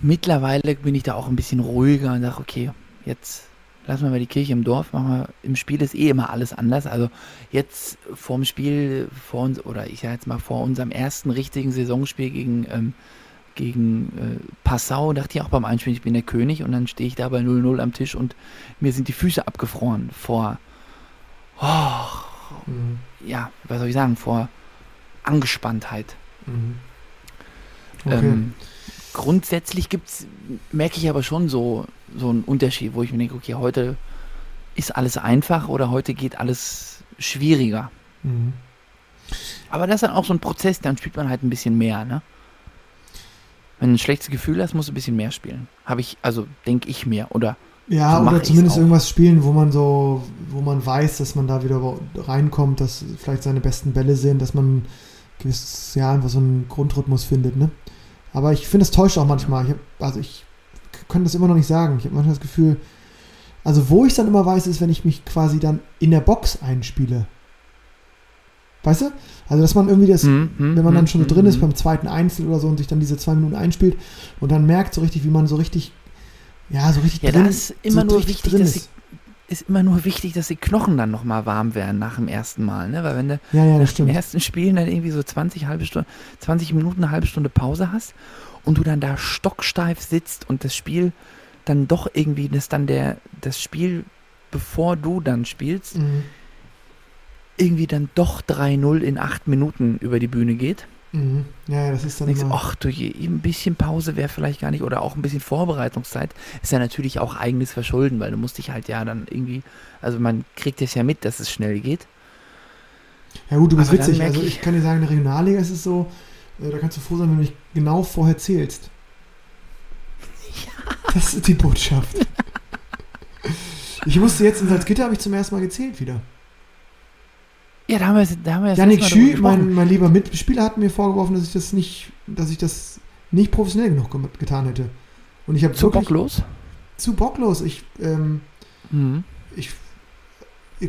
Mittlerweile bin ich da auch ein bisschen ruhiger und sage, okay, jetzt lassen wir mal die Kirche im Dorf, machen wir, im Spiel ist eh immer alles anders. Also jetzt vorm Spiel, vor uns, oder ich sag jetzt mal vor unserem ersten richtigen Saisonspiel gegen, ähm, gegen äh, Passau, dachte ich auch beim Einspielen, ich bin der König und dann stehe ich da bei 0-0 am Tisch und mir sind die Füße abgefroren vor, oh, Mhm. ja, was soll ich sagen, vor Angespanntheit. Mhm. Okay. Ähm, grundsätzlich gibt's, merke ich aber schon so, so einen Unterschied, wo ich mir denke, okay, heute ist alles einfach oder heute geht alles schwieriger. mhm. Aber das ist dann auch so ein Prozess, dann spielt man halt ein bisschen mehr, ne? Wenn du ein schlechtes Gefühl hast, musst du ein bisschen mehr spielen. Habe ich, also denke ich mir, oder? Ja, So oder zumindest irgendwas spielen, wo man so, wo man weiß, dass man da wieder reinkommt, dass vielleicht seine besten Bälle sind, dass man gewiss, ja, einfach so einen Grundrhythmus findet, ne? Aber ich finde, es täuscht auch manchmal. Ich hab, also ich k- kann das immer noch nicht sagen. Ich habe manchmal das Gefühl, also wo ich dann immer weiß, ist, wenn ich mich quasi dann in der Box einspiele. Weißt du? Also, dass man irgendwie das, Hm, hm, wenn man dann hm, schon so hm, drin ist hm. beim zweiten Einzel oder so und sich dann diese zwei Minuten einspielt und dann merkt so richtig, wie man so richtig, ja, so richtig Ja, drin da ist immer so nur richtig wichtig, drin dass ist. die, ist immer nur wichtig, dass die Knochen dann nochmal warm werden nach dem ersten Mal, ne? Weil wenn du Ja, ja, im stimmt. ersten Spielen dann irgendwie so 20, halbe Stunde, 20 Minuten, eine halbe Stunde Pause hast und du dann da stocksteif sitzt und das Spiel dann doch irgendwie, das dann der, das Spiel, bevor du dann spielst, Mhm. irgendwie dann doch 3-0 in 8 Minuten über die Bühne geht. Mhm. Ja, ja, das ist dann Denkst, ach du je, ein bisschen Pause wäre vielleicht gar nicht, oder auch ein bisschen Vorbereitungszeit, ist ja natürlich auch eigenes Verschulden, weil du musst dich halt ja dann irgendwie, also man kriegt es ja mit, dass es schnell geht. ja gut, du bist aber witzig. Also ich- kann dir sagen, in der Regionalliga ist es so, äh, da kannst du froh sein, wenn du nicht genau vorher zählst. Das ist die Botschaft. Ich musste jetzt in Salzgitter, habe ich zum ersten Mal gezählt wieder. Ja, da haben wir, da haben wir Janik Schü, mein, mein lieber Mitspieler, hat mir vorgeworfen, dass ich das nicht, dass ich das nicht professionell genug getan hätte. Und ich habe Zu bocklos? zu bocklos. Ich, ähm, Mhm. ich,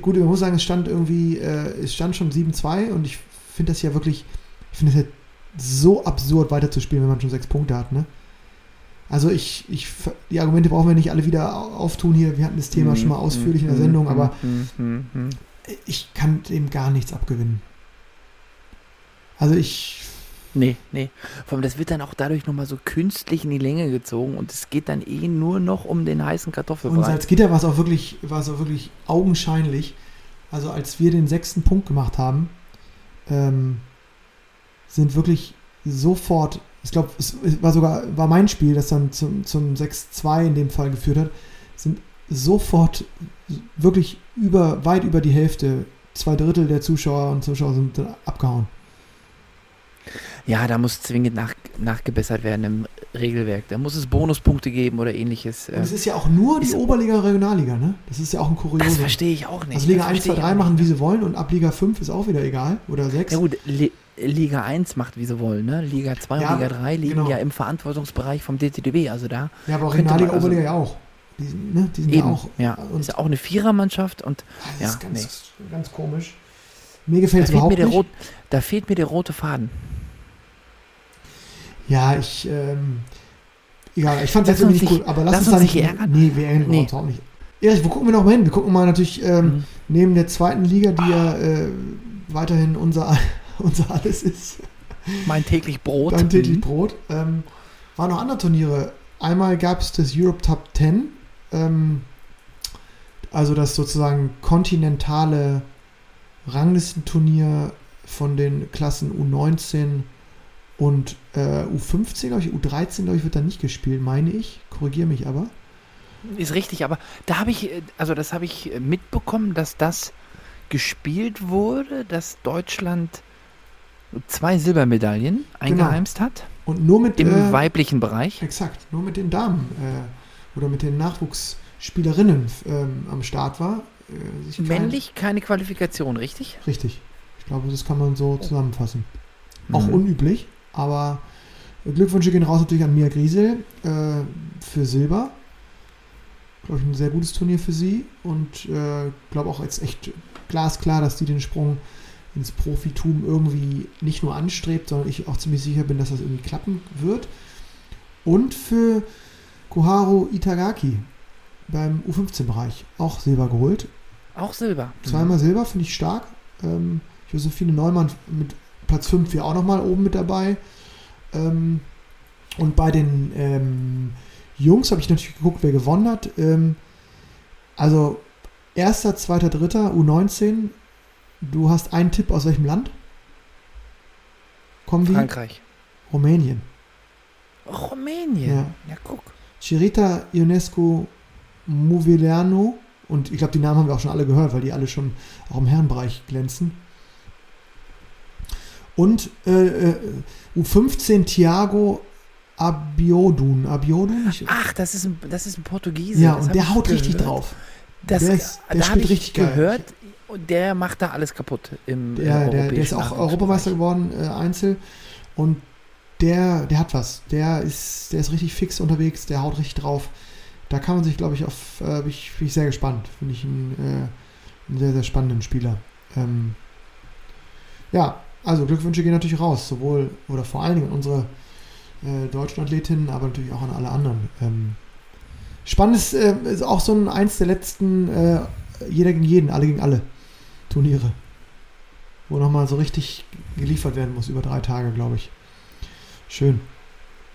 gut, ich muss sagen, es stand irgendwie, äh, es stand schon 7-2 und ich finde das ja wirklich, ich finde es ja so absurd weiterzuspielen, wenn man schon sechs Punkte hat, ne? Also ich, ich, die Argumente brauchen wir nicht alle wieder au- auftun hier. Wir hatten das Thema schon mal ausführlich in der Sendung, aber Mhm, mhm, mhm. Ich kann dem gar nichts abgewinnen. Also ich, Nee, nee. Vor allem, das wird dann auch dadurch nochmal so künstlich in die Länge gezogen und es geht dann eh nur noch um den heißen und Kartoffelbrei. Salzgitter war es auch wirklich, war es auch wirklich augenscheinlich. Also als wir den sechsten Punkt gemacht haben, ähm, sind wirklich sofort, ich glaube, es es war sogar, war mein Spiel, das dann zum, zum 6-2 in dem Fall geführt hat, sind sofort wirklich über, weit über die Hälfte, zwei Drittel der Zuschauer und Zuschauer sind abgehauen. Ja, da muss zwingend nach, nachgebessert werden im Regelwerk. Da muss es Bonuspunkte geben oder ähnliches. Und Äh, es ist ja auch nur die ist- Oberliga und Regionalliga, ne? Das ist ja auch ein das Kuriosum. verstehe ich auch nicht. Also Liga Das 1, verstehe 2, ich 3 auch machen, wie sie wollen und ab Liga 5 ist auch wieder egal. Oder 6. Ja gut, Li Liga 1 macht wie sie wollen, ne? Liga 2 und Ja, Liga 3 liegen genau. ja im Verantwortungsbereich vom DTDB. Also da Ja, aber Regionalliga, also- Oberliga ja auch. Die, ne, die sind eben, auch. ja, Und ist ja auch eine Vierermannschaft und das ja, ist ganz, ganz komisch. Mir gefällt es mir überhaupt der nicht. rot, da fehlt mir der rote Faden. Ja, ich, ähm, egal, ich fand es jetzt irgendwie nicht cool, nicht- aber lass, lass uns uns da nicht ärgern. Nee, wir ärgern Nee. uns überhaupt nicht. Erich, wo gucken wir noch mal hin? Wir gucken mal natürlich ähm, Mhm. neben der zweiten Liga, die ja äh, weiterhin unser, unser alles ist. Mein täglich Brot. Dein täglich Mhm. Brot. Ähm, waren noch andere Turniere. Einmal gab es das Europe Top 10, ähm, also das sozusagen kontinentale Ranglistenturnier von den Klassen U19 und äh, U15, glaube ich, U13, glaube ich, wird da nicht gespielt, meine ich. Korrigiere mich aber. Ist richtig, aber da habe ich, äh, also das habe ich äh, mitbekommen, dass das gespielt wurde, dass Deutschland zwei Silbermedaillen eingeheimst hat. Und nur mit Im äh, weiblichen Bereich. Exakt, nur mit den Damen äh, oder mit den Nachwuchsspielerinnen ähm, am Start war. Äh, Männlich keine Qualifikation, richtig? Richtig. Ich glaube, das kann man so zusammenfassen. Auch Mhm. unüblich, aber Glückwünsche gehen raus natürlich an Mia Griesel äh, für Silber. Glaube ich, ein sehr gutes Turnier für sie und äh, glaube auch jetzt echt glasklar, dass die den Sprung ins Profitum irgendwie nicht nur anstrebt, sondern ich auch ziemlich sicher bin, dass das irgendwie klappen wird. Und für Koharu Itagaki beim U15-Bereich auch Silber geholt. Auch Silber. Zweimal Silber, finde ich stark. Ähm, Josephine Neumann mit Platz 5 hier auch nochmal oben mit dabei. Ähm, und bei den ähm, Jungs habe ich natürlich geguckt, wer gewonnen hat. Ähm, also erster, zweiter, dritter, U19. Du hast einen Tipp aus welchem Land? Kommen? Frankreich. Rumänien. Rumänien. Ja. Ja, guck. Chirita Ionescu Movileanu. Und ich glaube, die Namen haben wir auch schon alle gehört, weil die alle schon auch im Herrenbereich glänzen. Und äh, äh, U15 Thiago Abiodun. Abiodun? Ach, das ist ein, das ist ein Portugiese. ja, das und der haut richtig gehört. drauf. Das, Der ist- der da spielt richtig geil. gehört, und der macht da alles kaputt im, im Der, der, der ist auch. Europameister geworden, äh, Einzel. Und der, der hat was. Der ist, der ist richtig fix unterwegs, der haut richtig drauf. Da kann man sich, glaube ich, auf, äh, bin ich, bin ich sehr gespannt. Finde ich einen, äh, einen sehr, sehr spannenden Spieler. Ähm, ja, also Glückwünsche gehen natürlich raus, sowohl oder vor allen Dingen an unsere äh, deutschen Athletinnen, aber natürlich auch an alle anderen. Ähm, spannend ist, äh, ist auch so ein eins der letzten äh, jeder gegen jeden, alle gegen alle Turniere. Wo nochmal so richtig geliefert werden muss, über drei Tage, glaube ich. Schön.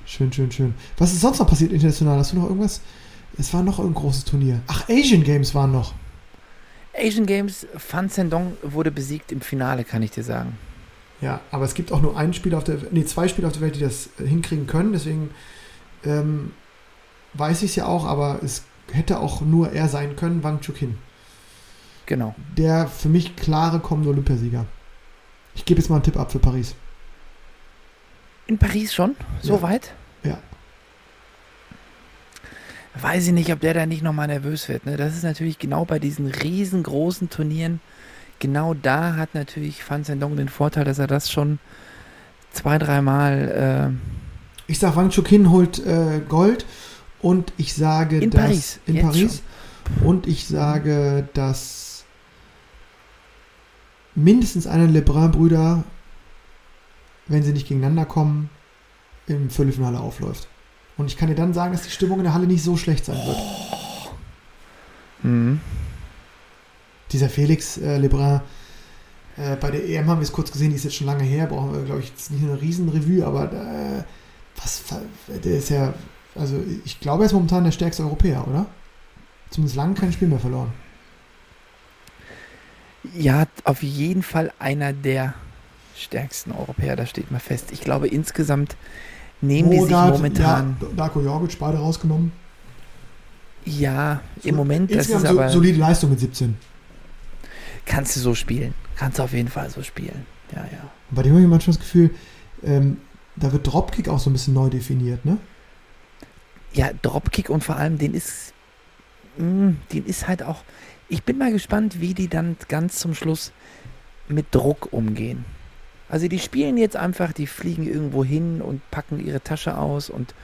Schön, schön, schön. Was ist sonst noch passiert international? Hast du noch irgendwas? Es war noch ein großes Turnier. Ach, Asian Games waren noch. Asian Games, Fan Zhendong wurde besiegt im Finale, kann ich dir sagen. Ja, aber es gibt auch nur ein Spiel auf der nee, zwei Spiele auf der Welt, die das äh, hinkriegen können. Deswegen ähm, weiß ich es ja auch, aber es hätte auch nur er sein können, Wang Chukin. Genau. Der für mich klare kommende Olympiasieger. Ich gebe jetzt mal einen Tipp ab für Paris. In Paris schon? So Ja. weit? Ja. Weiß ich nicht, ob der da nicht nochmal nervös wird. Ne? Das ist natürlich genau bei diesen riesengroßen Turnieren. Genau da hat natürlich Fan Zhendong den Vorteil, dass er das schon zwei, dreimal Ich sage, Wang Chukin holt äh, Gold und ich sage, In dass Paris, in jetzt Paris und ich sage, dass mindestens einer der Lebrun-Brüder, wenn sie nicht gegeneinander kommen, im Viertelfinale aufläuft. Und ich kann dir dann sagen, dass die Stimmung in der Halle nicht so schlecht sein wird. äh, mhm. Dieser Felix äh, Lebrun, äh, bei der EM haben wir es kurz gesehen, die ist jetzt schon lange her, brauchen wir, glaube ich, jetzt nicht eine Riesenrevue, aber äh, was, der ist ja, also ich glaube, er ist momentan der stärkste Europäer, oder? Zumindest lange kein Spiel mehr verloren. Ja, auf jeden Fall einer der stärksten Europäer, das steht mal fest. Ich glaube, insgesamt nehmen die sich momentan. Ja, Darko Jorgic, beide rausgenommen. Ja, So, im Moment, das ist aber. so, solide Leistung mit 17. kannst du so spielen. Kannst du auf jeden Fall so spielen. Ja, ja. Und bei dem habe ich manchmal das Gefühl, ähm, da wird Dropkick auch so ein bisschen neu definiert, ne? Ja, Dropkick und vor allem, den ist. mh, Den ist halt auch. Ich bin mal gespannt, wie die dann ganz zum Schluss mit Druck umgehen. Also die spielen jetzt einfach, die fliegen irgendwo hin und packen ihre Tasche aus und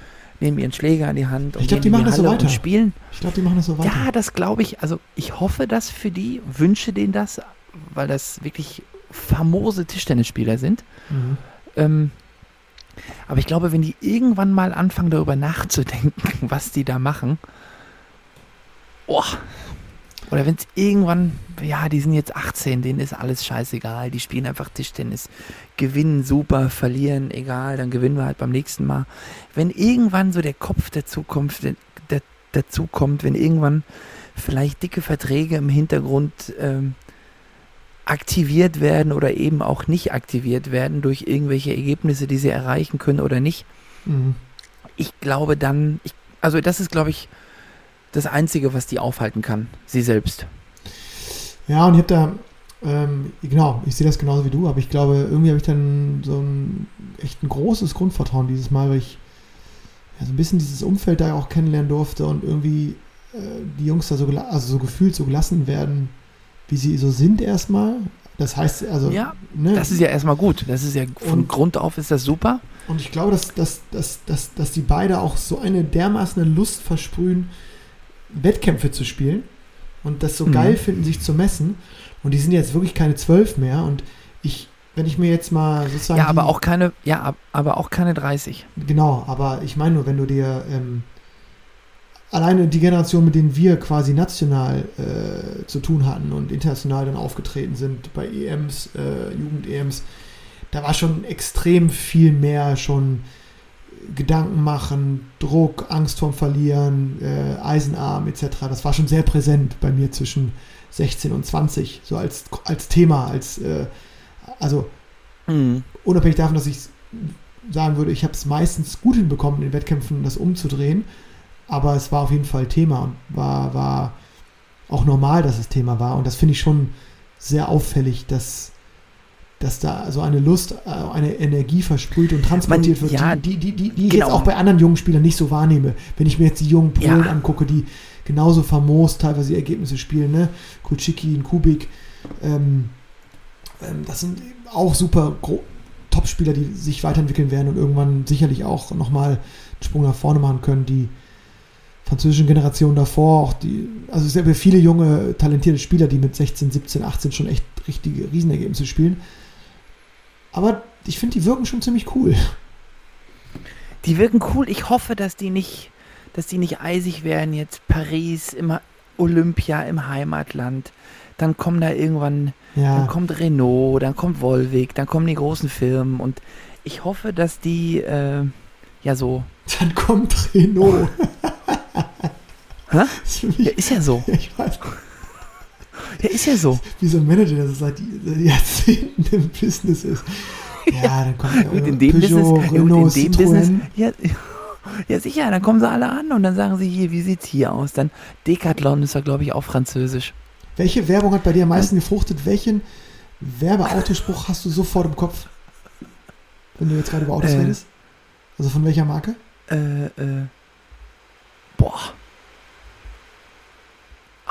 nehmen ihren Schläger in die Hand und Ich glaub, die machen das so weiter. spielen. Ich glaube, die machen das so weiter. Ja, das glaube ich. Also ich hoffe das für die, wünsche denen das, weil das wirklich famose Tischtennisspieler sind. Mhm. Ähm, aber ich glaube, wenn die irgendwann mal anfangen, darüber nachzudenken, was die da machen, oh, oder wenn es irgendwann, ja, die sind jetzt 18, denen ist alles scheißegal, die spielen einfach Tischtennis, gewinnen super, verlieren, egal, dann gewinnen wir halt beim nächsten Mal. Wenn irgendwann so der Kopf der Zukunft der, dazu kommt, wenn irgendwann vielleicht dicke Verträge im Hintergrund ähm, aktiviert werden oder eben auch nicht aktiviert werden durch irgendwelche Ergebnisse, die sie erreichen können oder nicht. Mhm. Ich glaube dann, ich, also das ist, glaube ich, das Einzige, was die aufhalten kann, sie selbst. Ja, und ich habe da Ähm, genau, ich sehe das genauso wie du, aber ich glaube, irgendwie habe ich dann so ein echt ein großes Grundvertrauen dieses Mal, weil ich ja, so ein bisschen dieses Umfeld da auch kennenlernen durfte und irgendwie äh, die Jungs da so, also so gefühlt so gelassen werden, wie sie so sind erstmal. Das heißt, also, Ja, ne, Das ist ja erstmal gut. Das ist ja von Und- Grund auf ist das super. Und ich glaube, dass, dass, dass, dass, dass die beide auch so eine dermaßen Lust versprühen, Wettkämpfe zu spielen und das so Mhm. geil finden, sich zu messen. Und die sind jetzt wirklich keine zwölf mehr. Und ich, wenn ich mir jetzt mal sozusagen. Ja, aber die, auch keine, ja, ab- aber auch keine 30. Genau, aber ich meine nur, wenn du dir ähm, alleine die Generation, mit denen wir quasi national äh, zu tun hatten und international dann aufgetreten sind bei EMs, äh, Jugend-EMs, da war schon extrem viel mehr schon Gedanken machen, Druck, Angst vorm Verlieren, äh, Eisenarm etc. Das war schon sehr präsent bei mir zwischen 16 und 20, so als, als Thema, als äh, also Mhm. unabhängig davon, dass ich sagen würde, ich habe es meistens gut hinbekommen, in den Wettkämpfen das umzudrehen, aber es war auf jeden Fall Thema und war, war auch normal, dass es Thema war. Und das finde ich schon sehr auffällig, dass, dass da so eine Lust, äh, eine Energie versprüht und transportiert Man- wird, ja, die, die, die, die ich genau. jetzt auch bei anderen jungen Spielern nicht so wahrnehme. Wenn ich mir jetzt die jungen Polen Ja. angucke, die genauso famos teilweise Ergebnisse spielen, ne? Kuczicki, Kubik, ähm, ähm, das sind auch super Top-Spieler, die sich weiterentwickeln werden und irgendwann sicherlich auch nochmal einen Sprung nach vorne machen können. Die französischen Generationen davor, auch die, also sehr viele junge, talentierte Spieler, die mit 16, 17, 18 schon echt richtige Riesenergebnisse spielen. Aber ich finde, die wirken schon ziemlich cool. Die wirken cool. Ich hoffe, dass die nicht, dass die nicht eisig werden. Jetzt Paris, immer Olympia im Heimatland. Dann kommen da irgendwann, dann Ja, kommt Renault, dann kommt Volvic, dann kommen die großen Firmen und ich hoffe, dass die äh, ja so. dann kommt Renault. Hä? Ja, ist ja so. ich weiß, Ja, ist ja so. wie so ein Manager, der seit Jahrzehnten im Business ist. Ja, dann kommt ja Gut, in dem Peugeot, Business, Renault, in dem Citroën. Business, ja, ja sicher, dann kommen sie alle an und dann sagen sie hier, wie sieht's hier aus? Dann Decathlon ist ja, glaube ich, auch französisch. Welche Werbung hat bei dir am meisten gefruchtet? Welchen Werbeautospruch hast du sofort im Kopf? Wenn du jetzt gerade über Autos Äh. redest? Also von welcher Marke? Äh, äh, boah.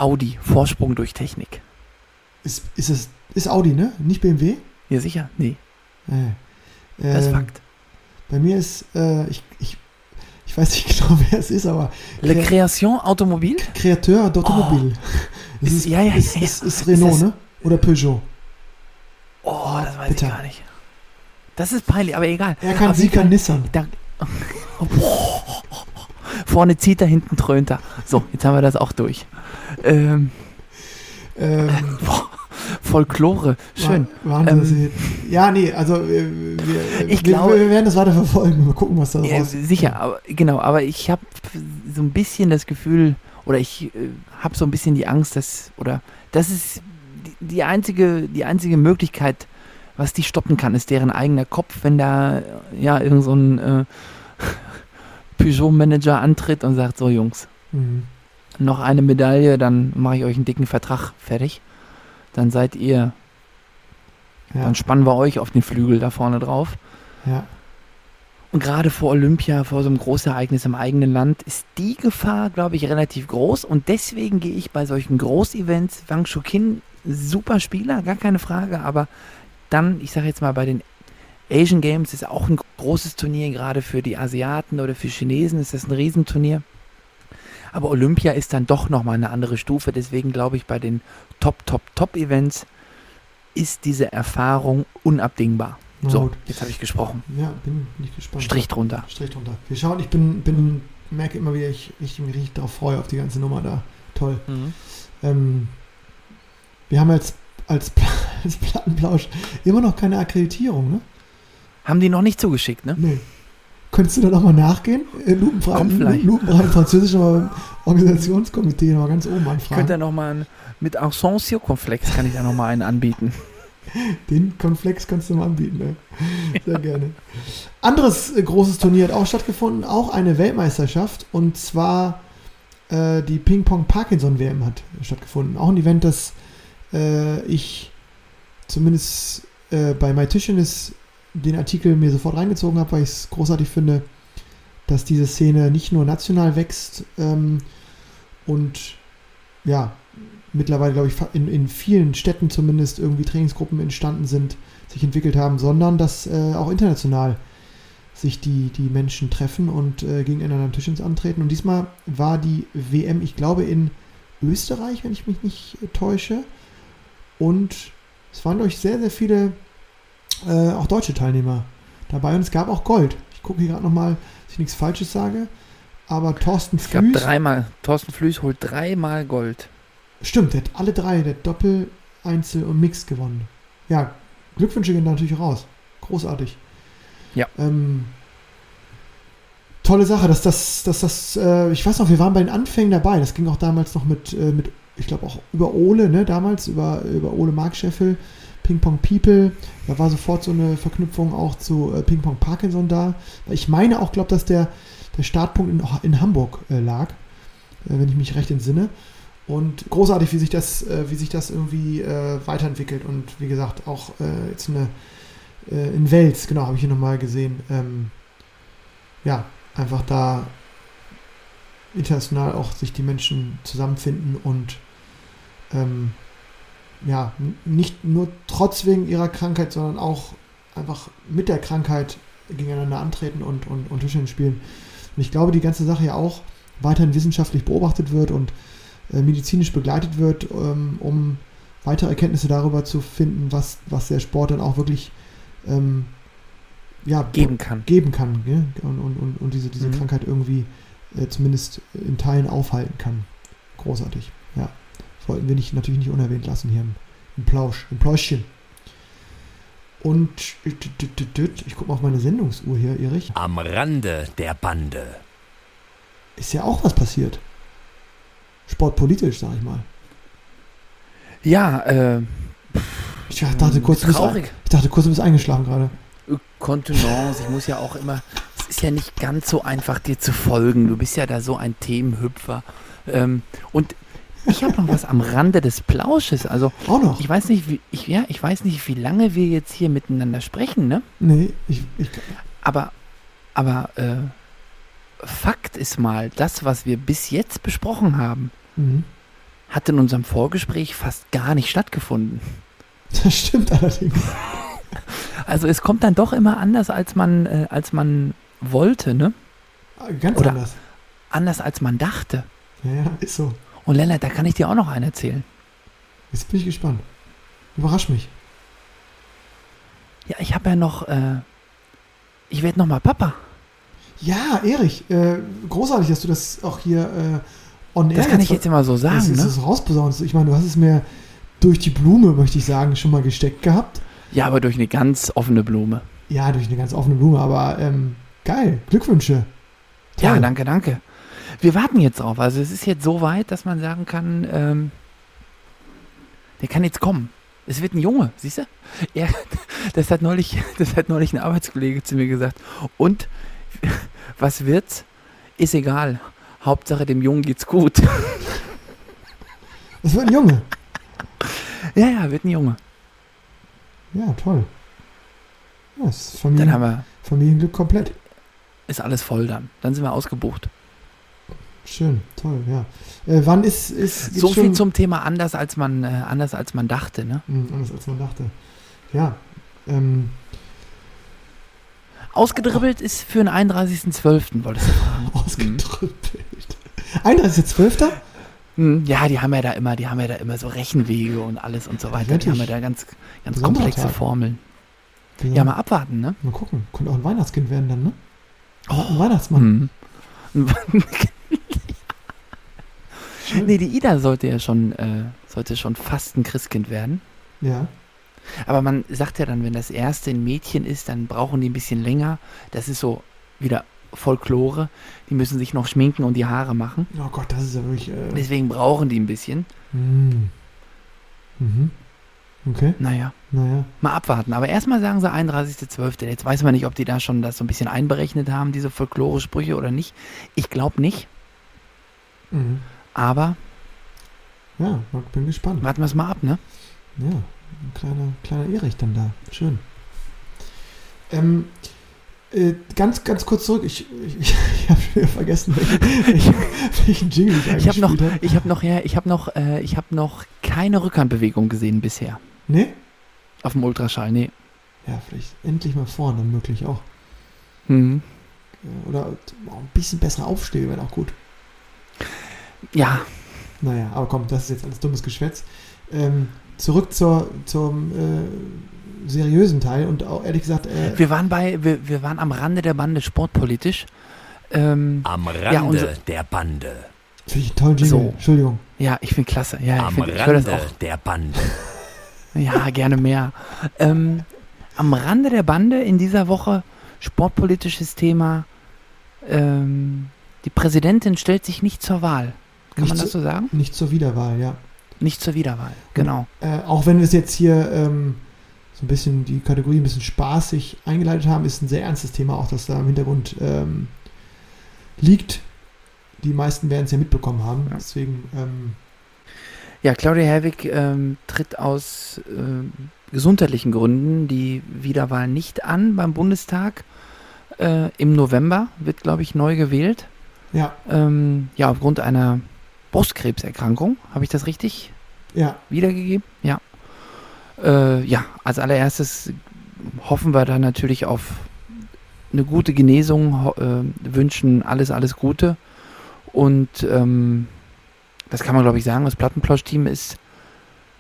Audi, Vorsprung durch Technik. Ist, ist es ist Audi, ne? Nicht BMW? Ja, sicher? Nee, Äh, das ist ähm, Fakt. Bei mir ist, äh, ich, ich, ich weiß nicht genau, wer es ist, aber Le Kre- Création Automobile? Kreateur d'Automobile. Es Ist- ist, ja, ja, ist, ja, ist, ist Ist Renault, das- ne? Oder Peugeot. Oh, das weiß bitter. ich gar nicht. Das ist peinlich, aber egal. Er kann, Auf sie kann Fall- Nissan. Da, Vorne zieht er, hinten dröhnt er. So, jetzt haben wir das auch durch. Ähm, Ähm, Folklore, schön. Waren Ähm, ja, nee, also äh, wir, Ich wir, glaube- wir werden das weiter verfolgen. Mal gucken, was da Ja, raus sicher, aber, genau, aber ich habe so ein bisschen das Gefühl, oder ich äh, habe so ein bisschen die Angst, dass, oder das ist die, die, einzige, die einzige Möglichkeit, was die stoppen kann, ist deren eigener Kopf, wenn da äh, ja irgend so ein äh, Peugeot-Manager antritt und sagt, so Jungs, Mhm. Noch eine Medaille, dann mache ich euch einen dicken Vertrag fertig. Dann seid ihr, Ja, dann spannen wir euch auf den Flügel da vorne drauf. ja. Und gerade vor Olympia, vor so einem Großereignis im eigenen Land, ist die Gefahr, glaube ich, relativ groß. Und deswegen gehe ich bei solchen Großevents, Wang Shukin, super Spieler, gar keine Frage, aber dann, ich sage jetzt mal, bei den Asian Games ist auch ein großes Turnier, gerade für die Asiaten oder für Chinesen ist das ein Riesenturnier. Aber Olympia ist dann doch nochmal eine andere Stufe. Deswegen glaube ich, bei den Top, Top, Top-Events ist diese Erfahrung unabdingbar. Na So, gut. jetzt habe ich gesprochen. Ja, bin, bin ich gespannt. Strich drunter. Strich drunter. Wir schauen, ich bin, bin merke immer wieder, ich, ich mich richtig darauf freue, auf die ganze Nummer da. Toll. Ähm, wir haben als, als, als Plattenplausch immer noch keine Akkreditierung, ne? Haben die noch nicht zugeschickt, ne? Nee. Könntest du da nochmal nachgehen? Äh, lupenfrei, Kommt vielleicht. lupenfrei im französischen aber Organisationskomitee noch ganz oben Ich anfragen. könnte noch mal einen, mit Arsensio-Komplex kann ich da noch mal einen anbieten. Den Konflex kannst du mal anbieten, ne? Sehr gerne. Anderes äh, großes Turnier hat auch stattgefunden, auch eine Weltmeisterschaft und zwar äh, die Ping-Pong Parkinson WM hat stattgefunden. Auch ein Event, das äh, ich zumindest äh, bei MyTischtennis den Artikel mir sofort reingezogen habe, weil ich es großartig finde, dass diese Szene nicht nur national wächst ähm, und ja, mittlerweile, glaube ich, in, in vielen Städten zumindest irgendwie Trainingsgruppen entstanden sind, sich entwickelt haben, sondern dass äh, auch international sich die, die Menschen treffen und äh, gegeneinander am Tischens antreten. Und diesmal war die WM, ich glaube, in Österreich, wenn ich mich nicht täusche. Und es waren, glaube ich, sehr, sehr viele äh, auch deutsche Teilnehmer dabei. Und es gab auch Gold. Ich gucke hier gerade nochmal, dass ich nichts Falsches sage. Aber Thorsten Es gab Flüß. dreimal, Thorsten Flüß holt dreimal Gold. Stimmt, der hat alle drei, der hat Doppel, Einzel und Mix gewonnen. Ja, Glückwünsche gehen natürlich raus. Großartig. Ja. Ähm, tolle Sache, dass das, dass das, äh, ich weiß noch, wir waren bei den Anfängen dabei. Das ging auch damals noch mit, äh, mit ich glaube auch über Ole, ne, damals, über, über Ole Markscheffel, Ping Pong People. Da war sofort so eine Verknüpfung auch zu äh, Ping Pong Parkinson da. Ich meine auch, glaube dass der, der Startpunkt in, in Hamburg äh, lag, äh, wenn ich mich recht entsinne. Und großartig, wie sich das, äh, wie sich das irgendwie äh, weiterentwickelt. Und wie gesagt, auch äh, jetzt eine in Wels, genau, habe ich hier nochmal gesehen. Ähm, ja, einfach da international auch sich die Menschen zusammenfinden und ähm, ja, nicht nur trotz wegen ihrer Krankheit, sondern auch einfach mit der Krankheit gegeneinander antreten und, und, und Tischchen spielen. Und ich glaube, die ganze Sache ja auch weiterhin wissenschaftlich beobachtet wird und äh, medizinisch begleitet wird, ähm, um weitere Erkenntnisse darüber zu finden, was, was der Sport dann auch wirklich ähm, ja, Geben kann. geben kann gell? Und, und, und, und diese, diese Mhm. Krankheit irgendwie äh, zumindest in Teilen aufhalten kann. Großartig, ja. Das wollten wir nicht, natürlich nicht unerwähnt lassen hier im, im Plausch, im Pläuschchen. Und ich gucke mal auf meine Sendungsuhr hier, Erich. Am Rande der Bande. Ist ja auch was passiert. Sportpolitisch, sag ich mal. Ja, äh, Ich dachte kurz, du bist, ich dachte kurz, du bist eingeschlafen gerade. Kontenance, ich muss ja auch immer, es ist ja nicht ganz so einfach, dir zu folgen. Du bist ja da so ein Themenhüpfer. Ähm, und ich habe noch was am Rande des Plausches. Also Auch noch? ich weiß nicht, wie, ich, ja, ich weiß nicht, wie lange wir jetzt hier miteinander sprechen, ne? nee, ich, ich, Aber, aber äh, Fakt ist mal, das, was wir bis jetzt besprochen haben, mhm. hat in unserem Vorgespräch fast gar nicht stattgefunden. das stimmt allerdings. Also es kommt dann doch immer anders, als man, äh, als man wollte, ne? Ganz Oder- anders. Anders, als man dachte. Ja, ja, ist so. Und Lennart, da kann ich dir auch noch einen erzählen. Jetzt bin ich gespannt. Überrasch mich. Ja, ich habe ja noch, äh, ich werde noch mal Papa. Ja, Erich, äh, großartig, dass du das auch hier äh, on air Das kann ich jetzt immer so das sagen, ist, ne? das rausposaunst. Ich meine, du hast es mir durch die Blume, möchte ich sagen, schon mal gesteckt gehabt. Ja, aber durch eine ganz offene Blume. Ja, durch eine ganz offene Blume, aber ähm, geil. Glückwünsche. Ja, Toll. danke, danke. Wir warten jetzt drauf. Also es ist jetzt so weit, dass man sagen kann, ähm, der kann jetzt kommen. Es wird ein Junge, siehst du? Er, das hat neulich, das hat neulich ein Arbeitskollege zu mir gesagt. Und was wird's? Ist egal. Hauptsache dem Jungen geht's gut. Es wird ein Junge. ja, ja, wird ein Junge. Ja, toll. Ja, ist Dann Familien, haben wir, Familienglück komplett. ist alles voll dann. Dann sind wir ausgebucht. Schön, toll, ja. Äh, wann ist, ist So viel schon- zum Thema anders als man, äh, anders als man dachte, ne? Hm, anders als man dachte. Ja. Ähm, Ausgedribbelt ist für den 31.12., wolltest du fragen. ausgedrückt. 31.12.? Hm, Ja, die haben ja da immer, die haben ja da immer so Rechenwege und alles und so weiter. Die haben ja da ganz, ganz komplexe. Formeln. Ja, Ja, mal abwarten, ne? mal gucken. Könnte auch ein Weihnachtskind werden dann, ne? ein Weihnachtsmann. Hm. nee, die Ida sollte ja schon, äh, sollte schon fast ein Christkind werden. Ja. Aber man sagt ja dann, wenn das erste ein Mädchen ist, dann brauchen die ein bisschen länger. Das ist so wieder Folklore. Die müssen sich noch schminken und die Haare machen. Oh Gott, das ist ja wirklich. Äh, Deswegen brauchen die ein bisschen. hm. Mhm. Okay, Naja, naja. mal abwarten. Aber erstmal sagen sie 31.12. Jetzt weiß man nicht, ob die da schon das so ein bisschen einberechnet haben, diese Folklore-Sprüche oder nicht. Ich glaube nicht. Mhm. Aber Ja, bin gespannt. warten wir es mal ab, ne? Ja, ein kleiner, kleiner Erich dann da. Schön. Ähm, äh, ganz, ganz kurz zurück. Ich, ich, ich habe vergessen, welchen, welchen Jingle ich Ich habe noch, ich habe noch, ja, ich habe noch, äh, ich habe noch keine Rückhandbewegung gesehen bisher Nee? auf dem Ultraschall. Nee. Ja, vielleicht endlich mal vorne, dann möglich auch. Mhm. Ja, Oder ein bisschen besser aufstehen wäre auch gut. Ja, Naja, aber komm, das ist jetzt alles dummes Geschwätz. Ähm, zurück zur, zum äh, seriösen Teil und auch ehrlich gesagt, äh, wir waren bei, wir, wir waren am Rande der Bande sportpolitisch. Ähm, Am Rande Ja, unser- der Bande. finde ich einen tollen Jingle. So. Entschuldigung. ja, ich finde klasse. Ja, ich, Am find, ich höre das Rande auch. der Bande. Ja, gerne mehr. Ähm, am Rande der Bande in dieser Woche sportpolitisches Thema. Ähm, die Präsidentin stellt sich nicht zur Wahl. Kann Nicht man das so sagen? Nicht zur Wiederwahl, ja. Nicht zur Wiederwahl. Genau. Äh, auch wenn wir es jetzt hier ähm, so ein bisschen die Kategorie ein bisschen spaßig eingeleitet haben, ist ein sehr ernstes Thema, auch das da im Hintergrund ähm, liegt. Die meisten werden es ja mitbekommen haben. Ja. Deswegen, ähm, Ja, Claudia Herwig ähm, tritt aus ähm, gesundheitlichen Gründen die Wiederwahl nicht an beim Bundestag. Äh, Im November wird, glaube ich, neu gewählt. ja, Ähm, ja, aufgrund einer Brustkrebserkrankung. Habe ich das richtig ja, wiedergegeben? Ja. Äh, ja, als allererstes hoffen wir da natürlich auf eine gute Genesung, äh, wünschen alles, alles Gute. Und ähm, das kann man, glaube ich, sagen. Das Plattenplausch-Team ist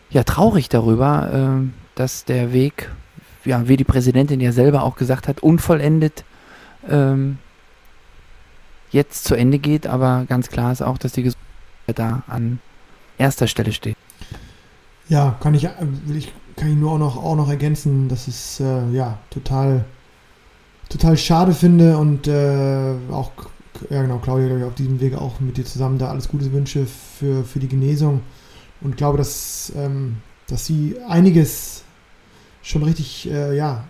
ja traurig darüber, äh, dass der Weg, ja, wie die Präsidentin ja selber auch gesagt hat, unvollendet ähm, jetzt zu Ende geht. Aber ganz klar ist auch, dass die Gesundheit da an erster Stelle steht. ja, kann ich, äh, ich, kann ich nur auch noch, auch noch ergänzen, dass es äh, ja total, total schade finde und äh, auch, ja genau, Claudia, ich, auf diesem Wege auch mit dir zusammen da alles Gute wünsche für, für die Genesung und glaube, dass, ähm, dass sie einiges schon richtig, äh, ja,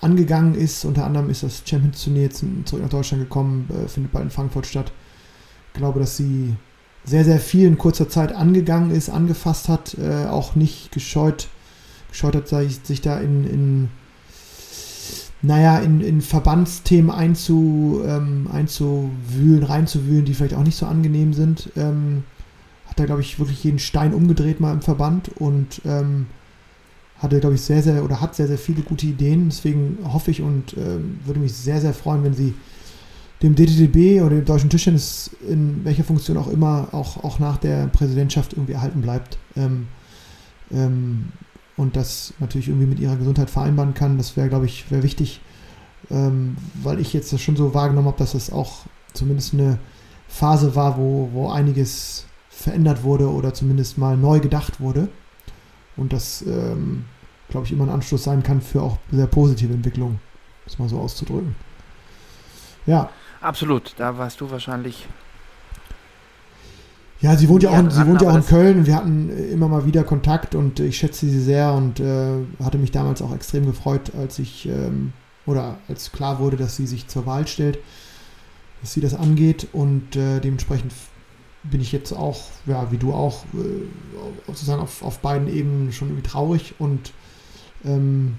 angegangen ist. Unter anderem ist das Champions Turnier jetzt zurück nach Deutschland gekommen, äh, findet bald in Frankfurt statt. Ich glaube, dass sie sehr, sehr viel in kurzer Zeit angegangen ist, angefasst hat, äh, auch nicht gescheut, gescheut hat, sich, da in, in naja, in, in Verbandsthemen einzu, ähm, einzuwühlen, reinzuwühlen, die vielleicht auch nicht so angenehm sind. Ähm, hat da, glaube ich, wirklich jeden Stein umgedreht mal im Verband und ähm, hatte, glaube ich, sehr, sehr oder hat sehr, sehr viele gute Ideen. Deswegen hoffe ich und ähm, würde mich sehr, sehr freuen, wenn sie dem DTDB oder dem Deutschen Tischtennis in welcher Funktion auch immer auch, auch nach der Präsidentschaft irgendwie erhalten bleibt. Ähm, ähm, und das natürlich irgendwie mit ihrer Gesundheit vereinbaren kann. Das wäre, glaube ich, wäre wichtig, ähm, weil ich jetzt das schon so wahrgenommen habe, dass das auch zumindest eine Phase war, wo, wo einiges verändert wurde oder zumindest mal neu gedacht wurde. Und das, ähm, glaube ich, immer ein Anstoß sein kann für auch sehr positive Entwicklungen, es mal so auszudrücken. Ja, Absolut, da warst du wahrscheinlich. Ja, sie wohnt ja, auch, in, sie wohnt ja auch in Köln und wir hatten äh, immer mal wieder Kontakt und ich schätze sie sehr und äh, hatte mich damals auch extrem gefreut, als ich ähm, oder als klar wurde, dass sie sich zur Wahl stellt, dass sie das angeht und äh, dementsprechend bin ich jetzt auch, ja, wie du auch, äh, sozusagen auf, auf beiden Ebenen schon irgendwie traurig und ähm,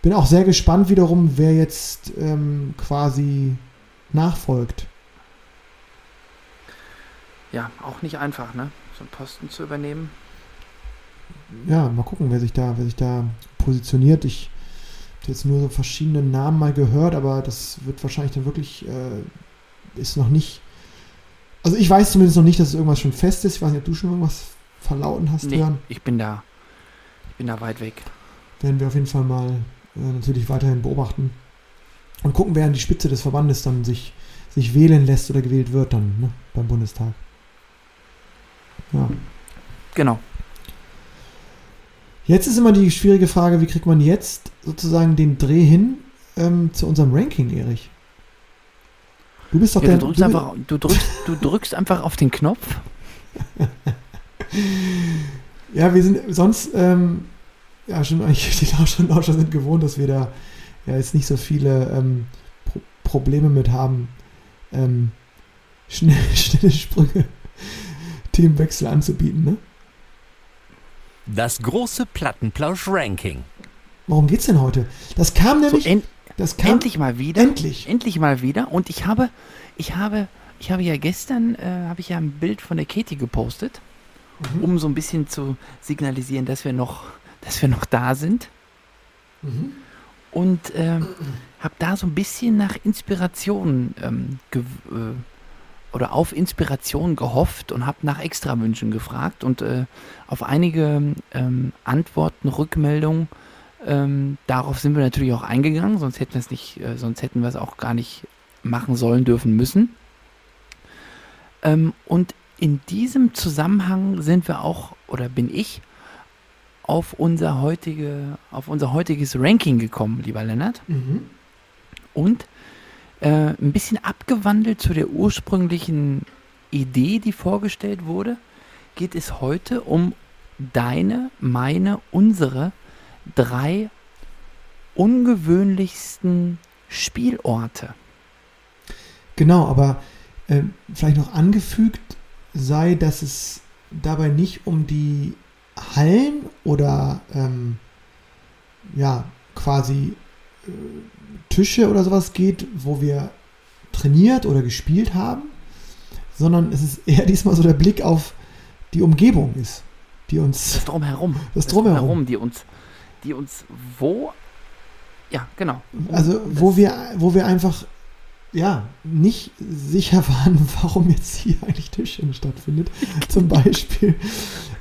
bin auch sehr gespannt wiederum, wer jetzt ähm, quasi nachfolgt. Ja, auch nicht einfach, ne? So einen Posten zu übernehmen. ja, mal gucken, wer sich da, wer sich da positioniert. Ich habe jetzt nur so verschiedene Namen mal gehört, aber das wird wahrscheinlich dann wirklich, äh, ist noch nicht. Also ich weiß zumindest noch nicht, dass es irgendwas schon fest ist. Ich weiß nicht, ob du schon irgendwas verlauten hast, Nee, Jörn. ich bin da. Ich bin da weit weg. Werden wir auf jeden Fall mal äh, natürlich weiterhin beobachten. Und gucken, wer an die Spitze des Verbandes dann sich, sich wählen lässt oder gewählt wird dann ne, beim Bundestag. Ja. Genau. Jetzt ist immer die schwierige Frage, wie kriegt man jetzt sozusagen den Dreh hin ähm, zu unserem Ranking, Erich? Du bist doch Ja, der. du, drückst du, einfach, du, drückst, du drückst einfach auf den Knopf. ja, wir sind sonst, ähm, ja, schon eigentlich, die Lauscher und Lauscher sind gewohnt, dass wir da ja jetzt nicht so viele ähm, Pro Probleme mit haben, ähm, schnell, schnelle Sprünge, Themenwechsel anzubieten, ne? Das große Plattenplausch-Ranking. Worum geht's denn heute? Das kam So, nämlich. en das kam, endlich mal wieder. Endlich. Endlich mal wieder. Und ich habe, ich habe, ich habe ja gestern, äh, habe ich ja ein Bild von der Katie gepostet, Mhm. um so ein bisschen zu signalisieren, dass wir noch, dass wir noch da sind. Mhm. Und ähm, habe da so ein bisschen nach Inspiration ähm, äh, oder auf Inspiration gehofft und habe nach Extrawünschen gefragt und äh, auf einige ähm, Antworten, Rückmeldungen, ähm, darauf sind wir natürlich auch eingegangen, sonst hätten wir es nicht, äh, sonst hätten wir es auch gar nicht machen sollen, dürfen, müssen. Ähm, und in diesem Zusammenhang sind wir auch, oder bin ich, auf unser, heutige, auf unser heutiges Ranking gekommen, lieber Lennart. Mhm. Und äh, ein bisschen abgewandelt zu der ursprünglichen Idee, die vorgestellt wurde, geht es heute um deine, meine, unsere drei ungewöhnlichsten Spielorte. Genau, aber äh, vielleicht noch angefügt sei, dass es dabei nicht um die Hallen oder ähm, ja, quasi äh, Tische oder sowas geht, wo wir trainiert oder gespielt haben, sondern es ist eher diesmal so der Blick auf die Umgebung ist, die uns Das Drumherum. Das Drumherum. die uns, die uns wo, ja, genau. Also, wo Das- wir, wo wir einfach ja nicht sicher waren, warum jetzt hier eigentlich Tischchen stattfindet, zum Beispiel.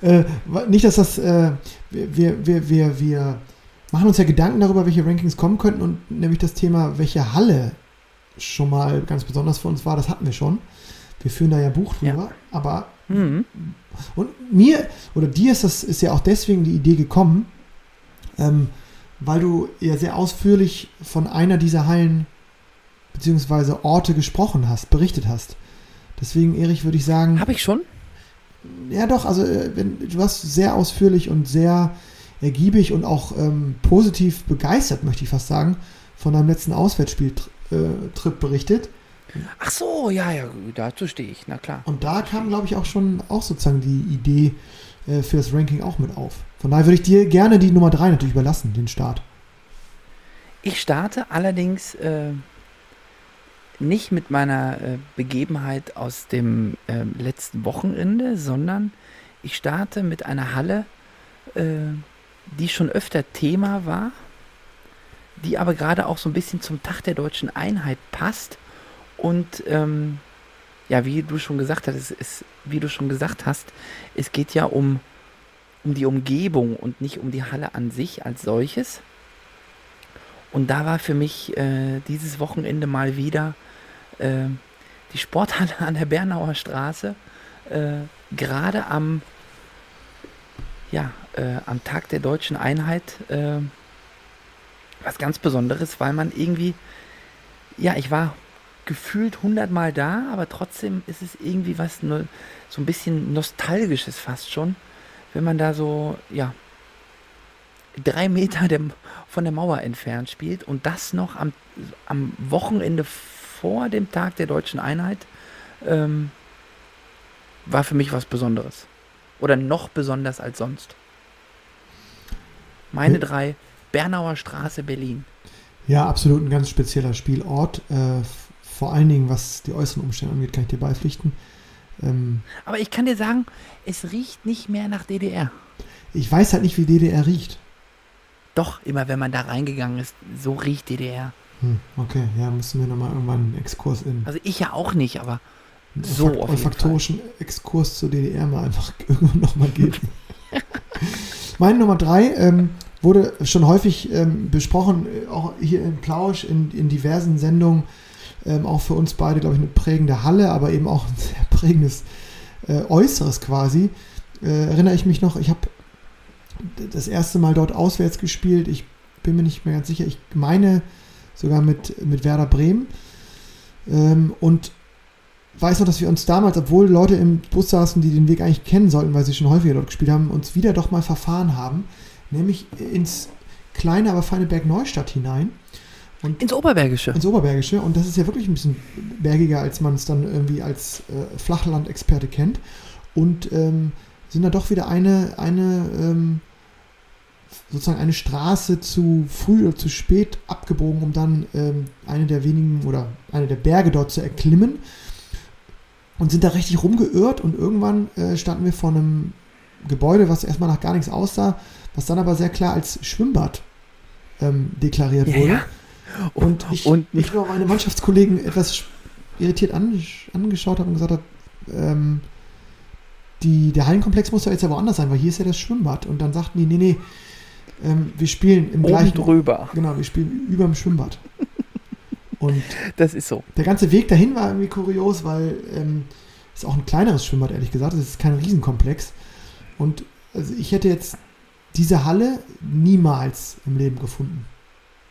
Äh, nicht, dass das, äh, wir, wir, wir, wir, wir machen uns ja Gedanken darüber, welche Rankings kommen könnten und nämlich das Thema, welche Halle schon mal ganz besonders für uns war, das hatten wir schon. Wir führen da ja Buch drüber, aber Mhm. und mir oder dir ist das ist ja auch deswegen die Idee gekommen, ähm, weil du ja sehr ausführlich von einer dieser Hallen beziehungsweise Orte gesprochen hast, berichtet hast. Deswegen, Erich, würde ich sagen, Habe ich schon? ja doch, also äh, wenn, du hast sehr ausführlich und sehr ergiebig und auch ähm, positiv begeistert, möchte ich fast sagen, von deinem letzten Auswärtsspieltrip äh, berichtet. Ach so, ja, ja, dazu stehe ich, na klar. Und da kam, glaube ich, auch schon auch sozusagen die Idee äh, für das Ranking auch mit auf. Von daher würde ich dir gerne die Nummer 3 natürlich überlassen, den Start. Ich starte allerdings äh, nicht mit meiner äh, Begebenheit aus dem äh, letzten Wochenende, sondern ich starte mit einer Halle, äh, die schon öfter Thema war, die aber gerade auch so ein bisschen zum Tag der deutschen Einheit passt und ähm, ja, wie du schon gesagt hast, es ist, wie du schon gesagt hast, es geht ja um, um die Umgebung und nicht um die Halle an sich als solches. Und da war für mich äh, dieses Wochenende mal wieder äh, die Sporthalle an der Bernauer Straße, äh, gerade am, ja, äh, am Tag der deutschen Einheit, äh, was ganz Besonderes, weil man irgendwie, ja, ich war gefühlt hundertmal da, aber trotzdem ist es irgendwie was, ne, so ein bisschen nostalgisches fast schon, wenn man da so, ja, drei Meter der, von der Mauer entfernt spielt und das noch am, am Wochenende vor dem Tag der deutschen Einheit, ähm, war für mich was Besonderes. Oder noch besonders als sonst. Meine Hm. drei, Bernauer Straße, Berlin. Ja, absolut ein ganz spezieller Spielort. Äh, vor allen Dingen, was die äußeren Umstände angeht, kann ich dir beipflichten. Ähm, Aber ich kann dir sagen, es riecht nicht mehr nach DDR. ich weiß halt nicht, wie DDR riecht. Doch, immer wenn man da reingegangen ist, so riecht DDR. Hm, okay, ja, müssen wir nochmal irgendwann einen Exkurs in Also ich ja auch nicht, aber so olfakt- auf olfaktorischen Exkurs zur DDR mal einfach irgendwann nochmal geben. Meine Nummer drei ähm, wurde schon häufig ähm, besprochen, äh, auch hier in Plausch, in, in diversen Sendungen, ähm, auch für uns beide, glaube ich, eine prägende Halle, aber eben auch ein sehr prägendes äh, Äußeres quasi. Äh, erinnere ich mich noch, ich habe das erste Mal dort auswärts gespielt. Ich bin mir nicht mehr ganz sicher. Ich meine sogar mit, mit Werder Bremen. Ähm, und weiß noch, dass wir uns damals, obwohl Leute im Bus saßen, die den Weg eigentlich kennen sollten, weil sie schon häufiger dort gespielt haben, uns wieder doch mal verfahren haben, nämlich ins kleine, aber feine Berg Neustadt hinein. Und ins Oberbergische. ins Oberbergische. Und das ist ja wirklich ein bisschen bergiger, als man es dann irgendwie als äh, Flachlandexperte kennt. Und ähm, sind da doch wieder eine, eine ähm, sozusagen eine Straße zu früh oder zu spät abgebogen, um dann ähm, eine der wenigen oder eine der Berge dort zu erklimmen und sind da richtig rumgeirrt und irgendwann äh, standen wir vor einem Gebäude, was erstmal nach gar nichts aussah, was dann aber sehr klar als Schwimmbad ähm, deklariert Ja, wurde. ja. Und ich, und ich nur meine Mannschaftskollegen etwas irritiert angesch angeschaut habe und gesagt habe, ähm, die, der Hallenkomplex muss ja jetzt ja woanders sein, weil hier ist ja das Schwimmbad. Und dann sagten die, nee, nee, ähm, wir spielen im oben gleichen. drüber. Genau, wir spielen über dem Schwimmbad. Und Das ist so. der ganze Weg dahin war irgendwie kurios, weil ähm, es ist auch ein kleineres Schwimmbad, ehrlich gesagt. Es ist kein Riesenkomplex. Und also ich hätte jetzt diese Halle niemals im Leben gefunden.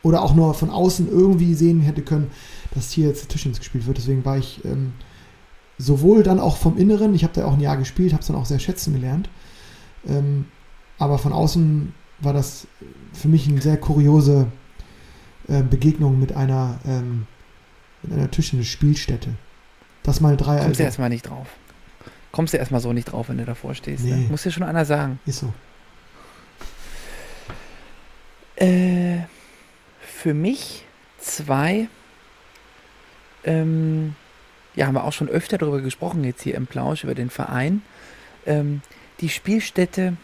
Oder auch nur von außen irgendwie sehen hätte können, dass hier jetzt Tischtennis gespielt wird. Deswegen war ich ähm, sowohl dann auch vom Inneren, ich habe da auch ein Jahr gespielt, habe es dann auch sehr schätzen gelernt. Ähm, aber von außen war das für mich eine sehr kuriose äh, Begegnung mit einer, ähm, mit einer Tischtennis-Spielstätte. Das mal drei Kommst du also, erstmal nicht drauf. Kommst du erstmal so nicht drauf, wenn du davor stehst. Ne? Nee. Muss dir schon einer sagen. ist so. Äh, für mich zwei, ähm, ja, haben wir auch schon öfter darüber gesprochen, jetzt hier im Plausch über den Verein. Ähm, die Spielstätte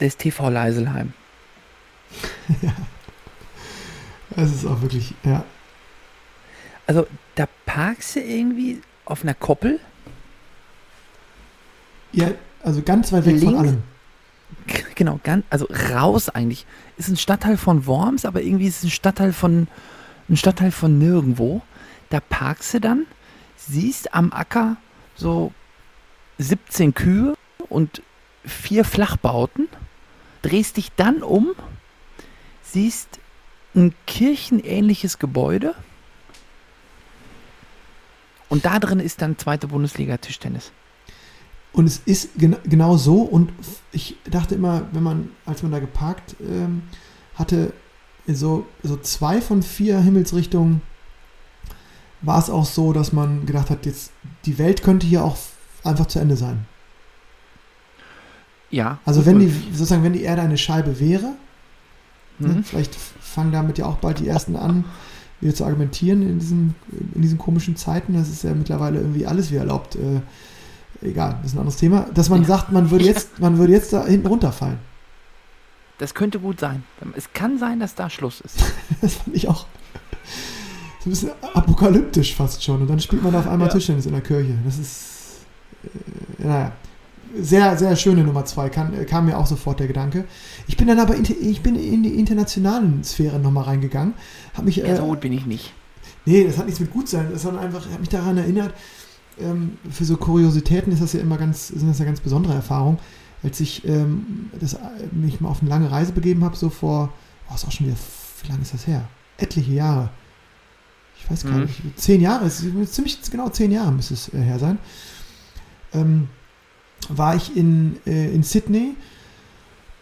des TV Leiselheim. Es ist auch wirklich, ja. Also, da parkst du irgendwie auf einer Koppel. Ja, also ganz weit weg von Links? allem. Genau, ganz, also raus eigentlich. Ist ein Stadtteil von Worms, aber irgendwie ist es ein Stadtteil von, ein Stadtteil von nirgendwo. Da parkst du dann, siehst am Acker so 17 Kühe und vier Flachbauten, drehst dich dann um, siehst ein kirchenähnliches Gebäude und da drin ist dann zweite Bundesliga Tischtennis. Und es ist gen genau so. Und ich dachte immer, wenn man, als man da geparkt ähm, hatte, so, so zwei von vier Himmelsrichtungen, war es auch so, dass man gedacht hat, jetzt die Welt könnte hier auch einfach zu Ende sein. Ja. Also wenn die, sozusagen, wenn die Erde eine Scheibe wäre, ne, Mhm. vielleicht f- fangen damit ja auch bald die ersten an, wieder zu argumentieren in diesen, in diesen komischen Zeiten. Das ist ja mittlerweile irgendwie alles wie erlaubt. Äh, egal, das ist ein anderes Thema. Dass man Ja. sagt, man würde jetzt, man würde jetzt da hinten runterfallen. Das könnte gut sein. Es kann sein, dass da Schluss ist. Das fand ich auch so ein bisschen apokalyptisch fast schon. Und dann spielt man da auf einmal Ja. Tischtennis in der Kirche. Das ist, äh, naja, sehr, sehr schöne Nummer zwei. Kann, äh, kam mir auch sofort der Gedanke. Ich bin dann aber inter, ich bin in die internationalen Sphären nochmal reingegangen. Hab mich, Ja, äh, so gut bin ich nicht. Nee, das hat nichts mit gut sein, sondern einfach, ich habe mich daran erinnert, ähm, für so Kuriositäten ist das ja immer ganz, sind das ja ganz besondere Erfahrungen. Als ich ähm, das, äh, mich mal auf eine lange Reise begeben habe, so vor, oh, ist auch schon wieder, wie lange ist das her? Etliche Jahre. Ich weiß gar Mhm. nicht, zehn Jahre, ist ziemlich genau zehn Jahre müsste es her sein. Ähm, war ich in, äh, in Sydney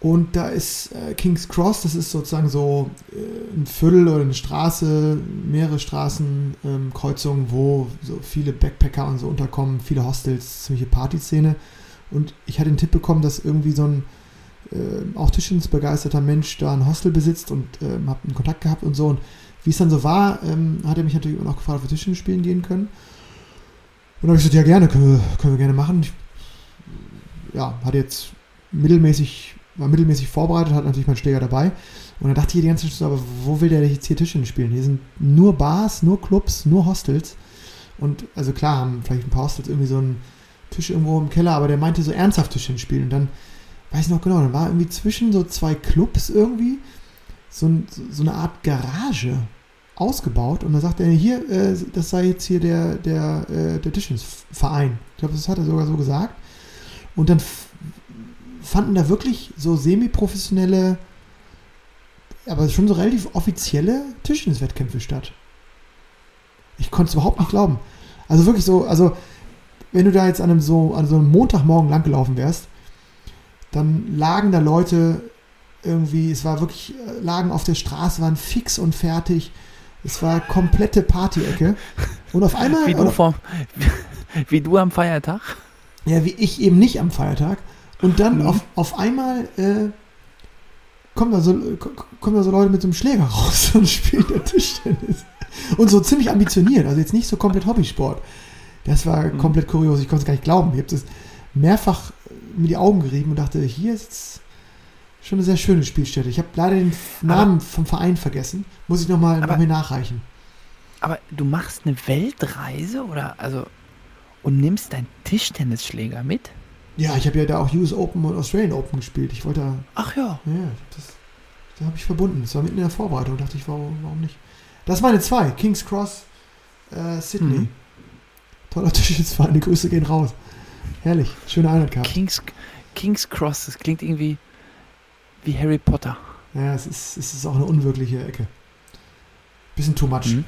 und da ist äh, King's Cross, das ist sozusagen so äh, ein Viertel oder eine Straße, mehrere Straßenkreuzungen, ähm, wo so viele Backpacker und so unterkommen, viele Hostels, ziemliche Partyszene. Und ich hatte den Tipp bekommen, dass irgendwie so ein äh, auch Tischtennis-begeisterter Mensch da ein Hostel besitzt und ähm, habe einen Kontakt gehabt und so. Und wie es dann so war, ähm, hat er mich natürlich noch gefragt, ob wir Tischtennis spielen gehen können. Und dann habe ich gesagt, ja gerne, können wir, können wir gerne machen. Ich, ja, hatte jetzt mittelmäßig, war mittelmäßig vorbereitet, hatte natürlich meinen Schläger dabei. Und dann dachte ich die ganze Zeit so, aber wo will der jetzt hier Tischtennis spielen? Hier sind nur Bars, nur Clubs, nur Hostels. Und also klar, haben vielleicht ein paar Hostels irgendwie so einen Tisch irgendwo im Keller, aber der meinte so ernsthaft Tischtennis spielen. Und dann, weiß ich noch genau, dann war irgendwie zwischen so zwei Clubs irgendwie so, ein, so eine Art Garage ausgebaut. Und dann sagt er, hier, äh, das sei jetzt hier der, der, äh, der Tischtennisverein. Ich glaube, das hat er sogar so gesagt. Und dann fanden da wirklich so semi-professionelle, aber schon so relativ offizielle Tischtenniswettkämpfe statt. Ich konnte es überhaupt nicht glauben. Also wirklich so, also wenn du da jetzt an einem so, an so einem Montagmorgen langgelaufen wärst, dann lagen da Leute irgendwie, es war wirklich, äh, lagen auf der Straße, waren fix und fertig. Es war komplette Party-Ecke. Und auf einmal, Wie du, vom, wie du am Feiertag. Ja, wie ich eben nicht am Feiertag. Und dann Mhm. auf, auf einmal äh, kommen, da so, ko- kommen da so Leute mit so einem Schläger raus und spielen da Tischtennis. Und so ziemlich ambitioniert, also jetzt nicht so komplett Hobbysport. Das war Mhm. komplett kurios, ich konnte es gar nicht glauben. Ich habe das mehrfach mir die Augen gerieben und dachte, hier ist schon eine sehr schöne Spielstätte. Ich habe leider den Namen vom Verein vergessen. Muss ich nochmal noch Aber- nachreichen. Aber du machst eine Weltreise oder also und nimmst deinen Tischtennisschläger mit? Ja, ich habe ja da auch US Open und Australian Open gespielt. Ich wollte da Ach ja. Ja, das, da habe ich verbunden. Das war mitten in der Vorbereitung. dachte ich, warum, warum nicht? Das waren meine zwei. King's Cross, äh, Sydney. Mhm. Toller Tischtennisverein. Die Grüße gehen raus. Herrlich. Schöne Einheit gehabt. Kings, Kings Cross, das klingt irgendwie wie Harry Potter. Ja, es ist, es ist auch eine unwirkliche Ecke. Bisschen too much. Mhm.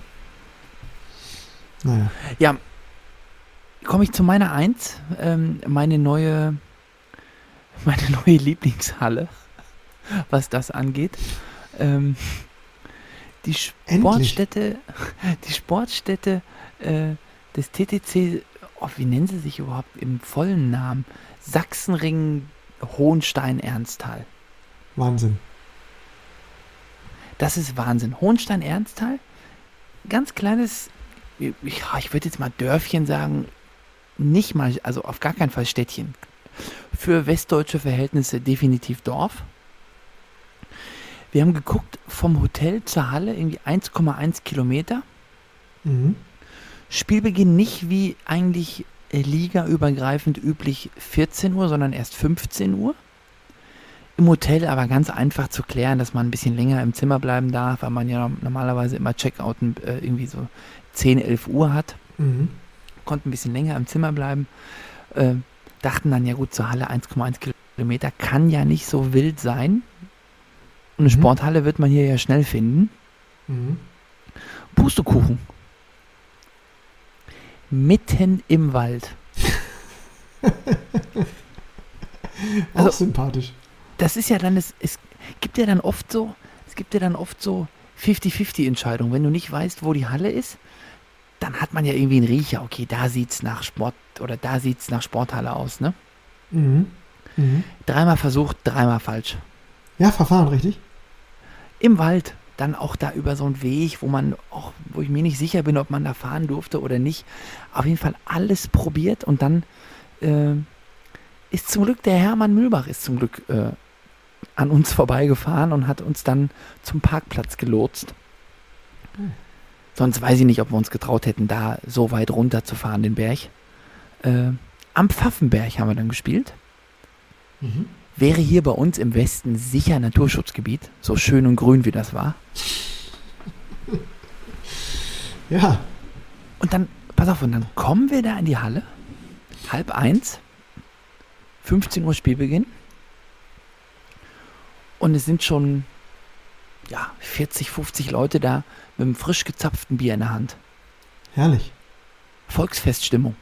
Naja. Ja, komme ich zu meiner Eins, ähm, meine neue, meine neue Lieblingshalle, was das angeht. Ähm, die Endlich. Sportstätte, die Sportstätte äh, des TTC, oh, wie nennen sie sich überhaupt im vollen Namen? Sachsenring Hohenstein-Ernsthal. Wahnsinn. Das ist Wahnsinn. Hohenstein-Ernsthal, ganz kleines, ich, ich würde jetzt mal Dörfchen sagen, nicht mal, also auf gar keinen Fall Städtchen. Für westdeutsche Verhältnisse definitiv Dorf. Wir haben geguckt, vom Hotel zur Halle irgendwie 1,1 Kilometer. Mhm. Spielbeginn nicht wie eigentlich äh, ligaübergreifend üblich 14 Uhr, sondern erst 15 Uhr. Im Hotel aber ganz einfach zu klären, dass man ein bisschen länger im Zimmer bleiben darf, weil man ja normalerweise immer Checkout äh, irgendwie so 10, 11 Uhr hat. Mhm. Konnten ein bisschen länger im Zimmer bleiben. Äh, dachten dann, ja gut, zur Halle 1,1 Kilometer kann ja nicht so wild sein. Und eine Mhm. Sporthalle wird man hier ja schnell finden. Mhm. Pustekuchen. Mitten im Wald. Auch Also- sympathisch. Das ist ja dann, es, es gibt ja dann oft so, es gibt ja dann oft so 50-50 Entscheidungen. Wenn du nicht weißt, wo die Halle ist, dann hat man ja irgendwie einen Riecher. Okay, da sieht's nach Sport oder da sieht's nach Sporthalle aus, ne? Mhm. Mhm. Dreimal versucht, dreimal falsch. Ja, Verfahren, richtig? Im Wald, dann auch da über so einen Weg, wo man auch, wo ich mir nicht sicher bin, ob man da fahren durfte oder nicht. Auf jeden Fall alles probiert und dann äh, ist zum Glück der Hermann Mühlbach ist zum Glück äh, an uns vorbeigefahren und hat uns dann zum Parkplatz gelotst. Hm. Sonst weiß ich nicht, ob wir uns getraut hätten, da so weit runter zu fahren, den Berg. Äh, am Pfaffenberg haben wir dann gespielt. Mhm. Wäre hier bei uns im Westen sicher Naturschutzgebiet, so schön und grün wie das war. Ja. Und dann, pass auf, und dann kommen wir da in die Halle, halb eins, 15 Uhr Spielbeginn. Und es sind schon, ja, 40, 50 Leute da mit einem frisch gezapften Bier in der Hand. Herrlich. Volksfeststimmung.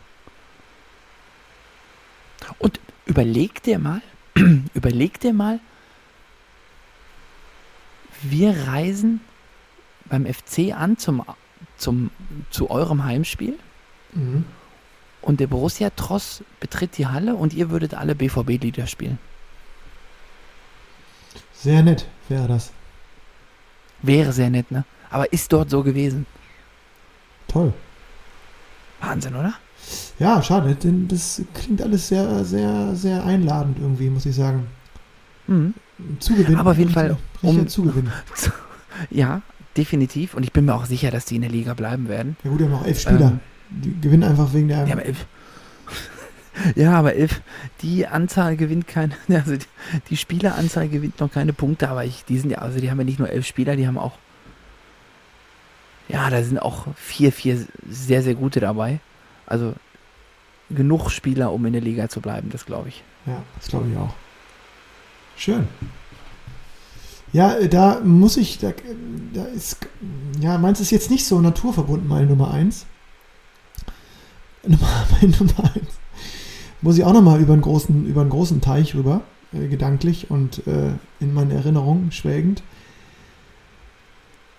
Und überleg dir mal, überleg dir mal, wir reisen beim FC an zum, zum, zu eurem Heimspiel Mhm. und der Borussia Tross betritt die Halle und ihr würdet alle BVB-Lieder spielen. Sehr nett wäre das. Wäre sehr nett, ne? Aber ist dort so gewesen. Toll. Wahnsinn, oder? Ja, schade, denn das klingt alles sehr, sehr, sehr einladend irgendwie, muss ich sagen. Mhm. Zugewinn. Aber auf jeden Fall, um- Zugewinn. Ja, definitiv. Und ich bin mir auch sicher, dass die in der Liga bleiben werden. Ja gut, wir haben noch elf Spieler. Ähm, Die gewinnen einfach wegen der. Ja, aber elf. Ja, aber elf. Die Anzahl gewinnt keine, also die, die Spieleranzahl gewinnt noch keine Punkte, aber ich, die sind ja, also die haben ja nicht nur elf Spieler, die haben auch, ja, da sind auch vier, vier sehr, sehr gute dabei. Also genug Spieler, um in der Liga zu bleiben, das glaube ich. Ja, das glaube ich auch. Schön. Ja, äh, da muss ich, da, da ist, ja, meins ist jetzt nicht so naturverbunden, meine Nummer 1. Nummer, meine Nummer 1. Muss ich auch nochmal über einen großen, über einen großen Teich rüber, äh, gedanklich und äh, in meinen Erinnerungen schwelgend.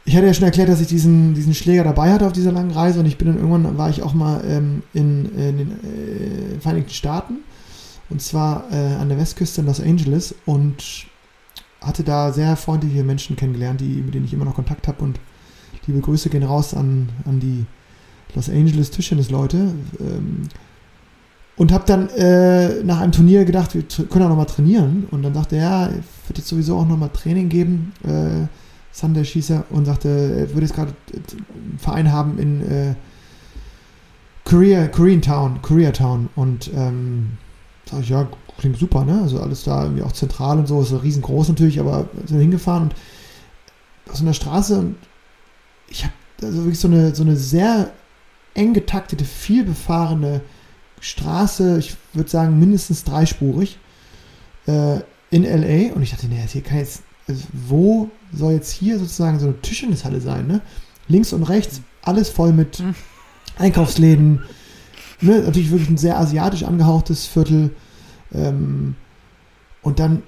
Ich hatte ja schon erklärt, dass ich diesen, diesen Schläger dabei hatte auf dieser langen Reise und ich bin dann irgendwann, war ich auch mal ähm, in, in den äh, Vereinigten Staaten Und zwar äh, an der Westküste in Los Angeles und hatte da sehr freundliche Menschen kennengelernt, die, mit denen ich immer noch Kontakt habe. Und liebe Grüße gehen raus an, an die Los Angeles Tischtennis-Leute. Ähm, und habe dann äh, nach einem Turnier gedacht, wir können auch nochmal trainieren. Und dann dachte er, ja, wird jetzt sowieso auch nochmal Training geben. Äh, Sunday Schießer und sagte, er würde jetzt gerade äh, einen Verein haben in äh, Korea, Town, Koreatown. Und ähm, sag ich, ja, klingt super, ne? Also alles da irgendwie auch zentral und so, ist riesengroß natürlich, aber sind hingefahren und aus einer Straße und ich habe also wirklich so eine, so eine sehr eng getaktete, viel befahrene Straße, ich würde sagen mindestens dreispurig, äh, in LA und ich dachte, nee, hier kann jetzt, also wo soll jetzt hier sozusagen so eine Tischtennishalle sein, ne? Links und rechts alles voll mit Hm. Einkaufsläden, ne? natürlich wirklich ein sehr asiatisch angehauchtes Viertel ähm, und dann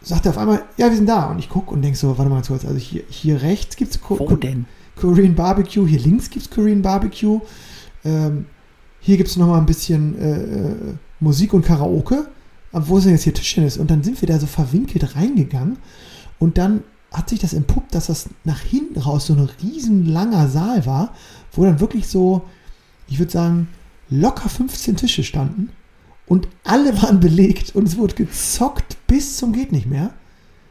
sagt er auf einmal, ja, wir sind da und ich gucke und denke so, warte mal ganz kurz, also hier, hier rechts gibt es denn? Korean Barbecue, hier links gibt es Korean Barbecue. Ähm, hier gibt es nochmal ein bisschen äh, äh, Musik und Karaoke. Aber wo ist denn jetzt hier Tischtennis? Und dann sind wir da so verwinkelt reingegangen. Und dann hat sich das entpuppt, dass das nach hinten raus so ein riesen langer Saal war, wo dann wirklich so, ich würde sagen, locker 15 Tische standen. Und alle waren belegt und es wurde gezockt bis zum geht nicht mehr.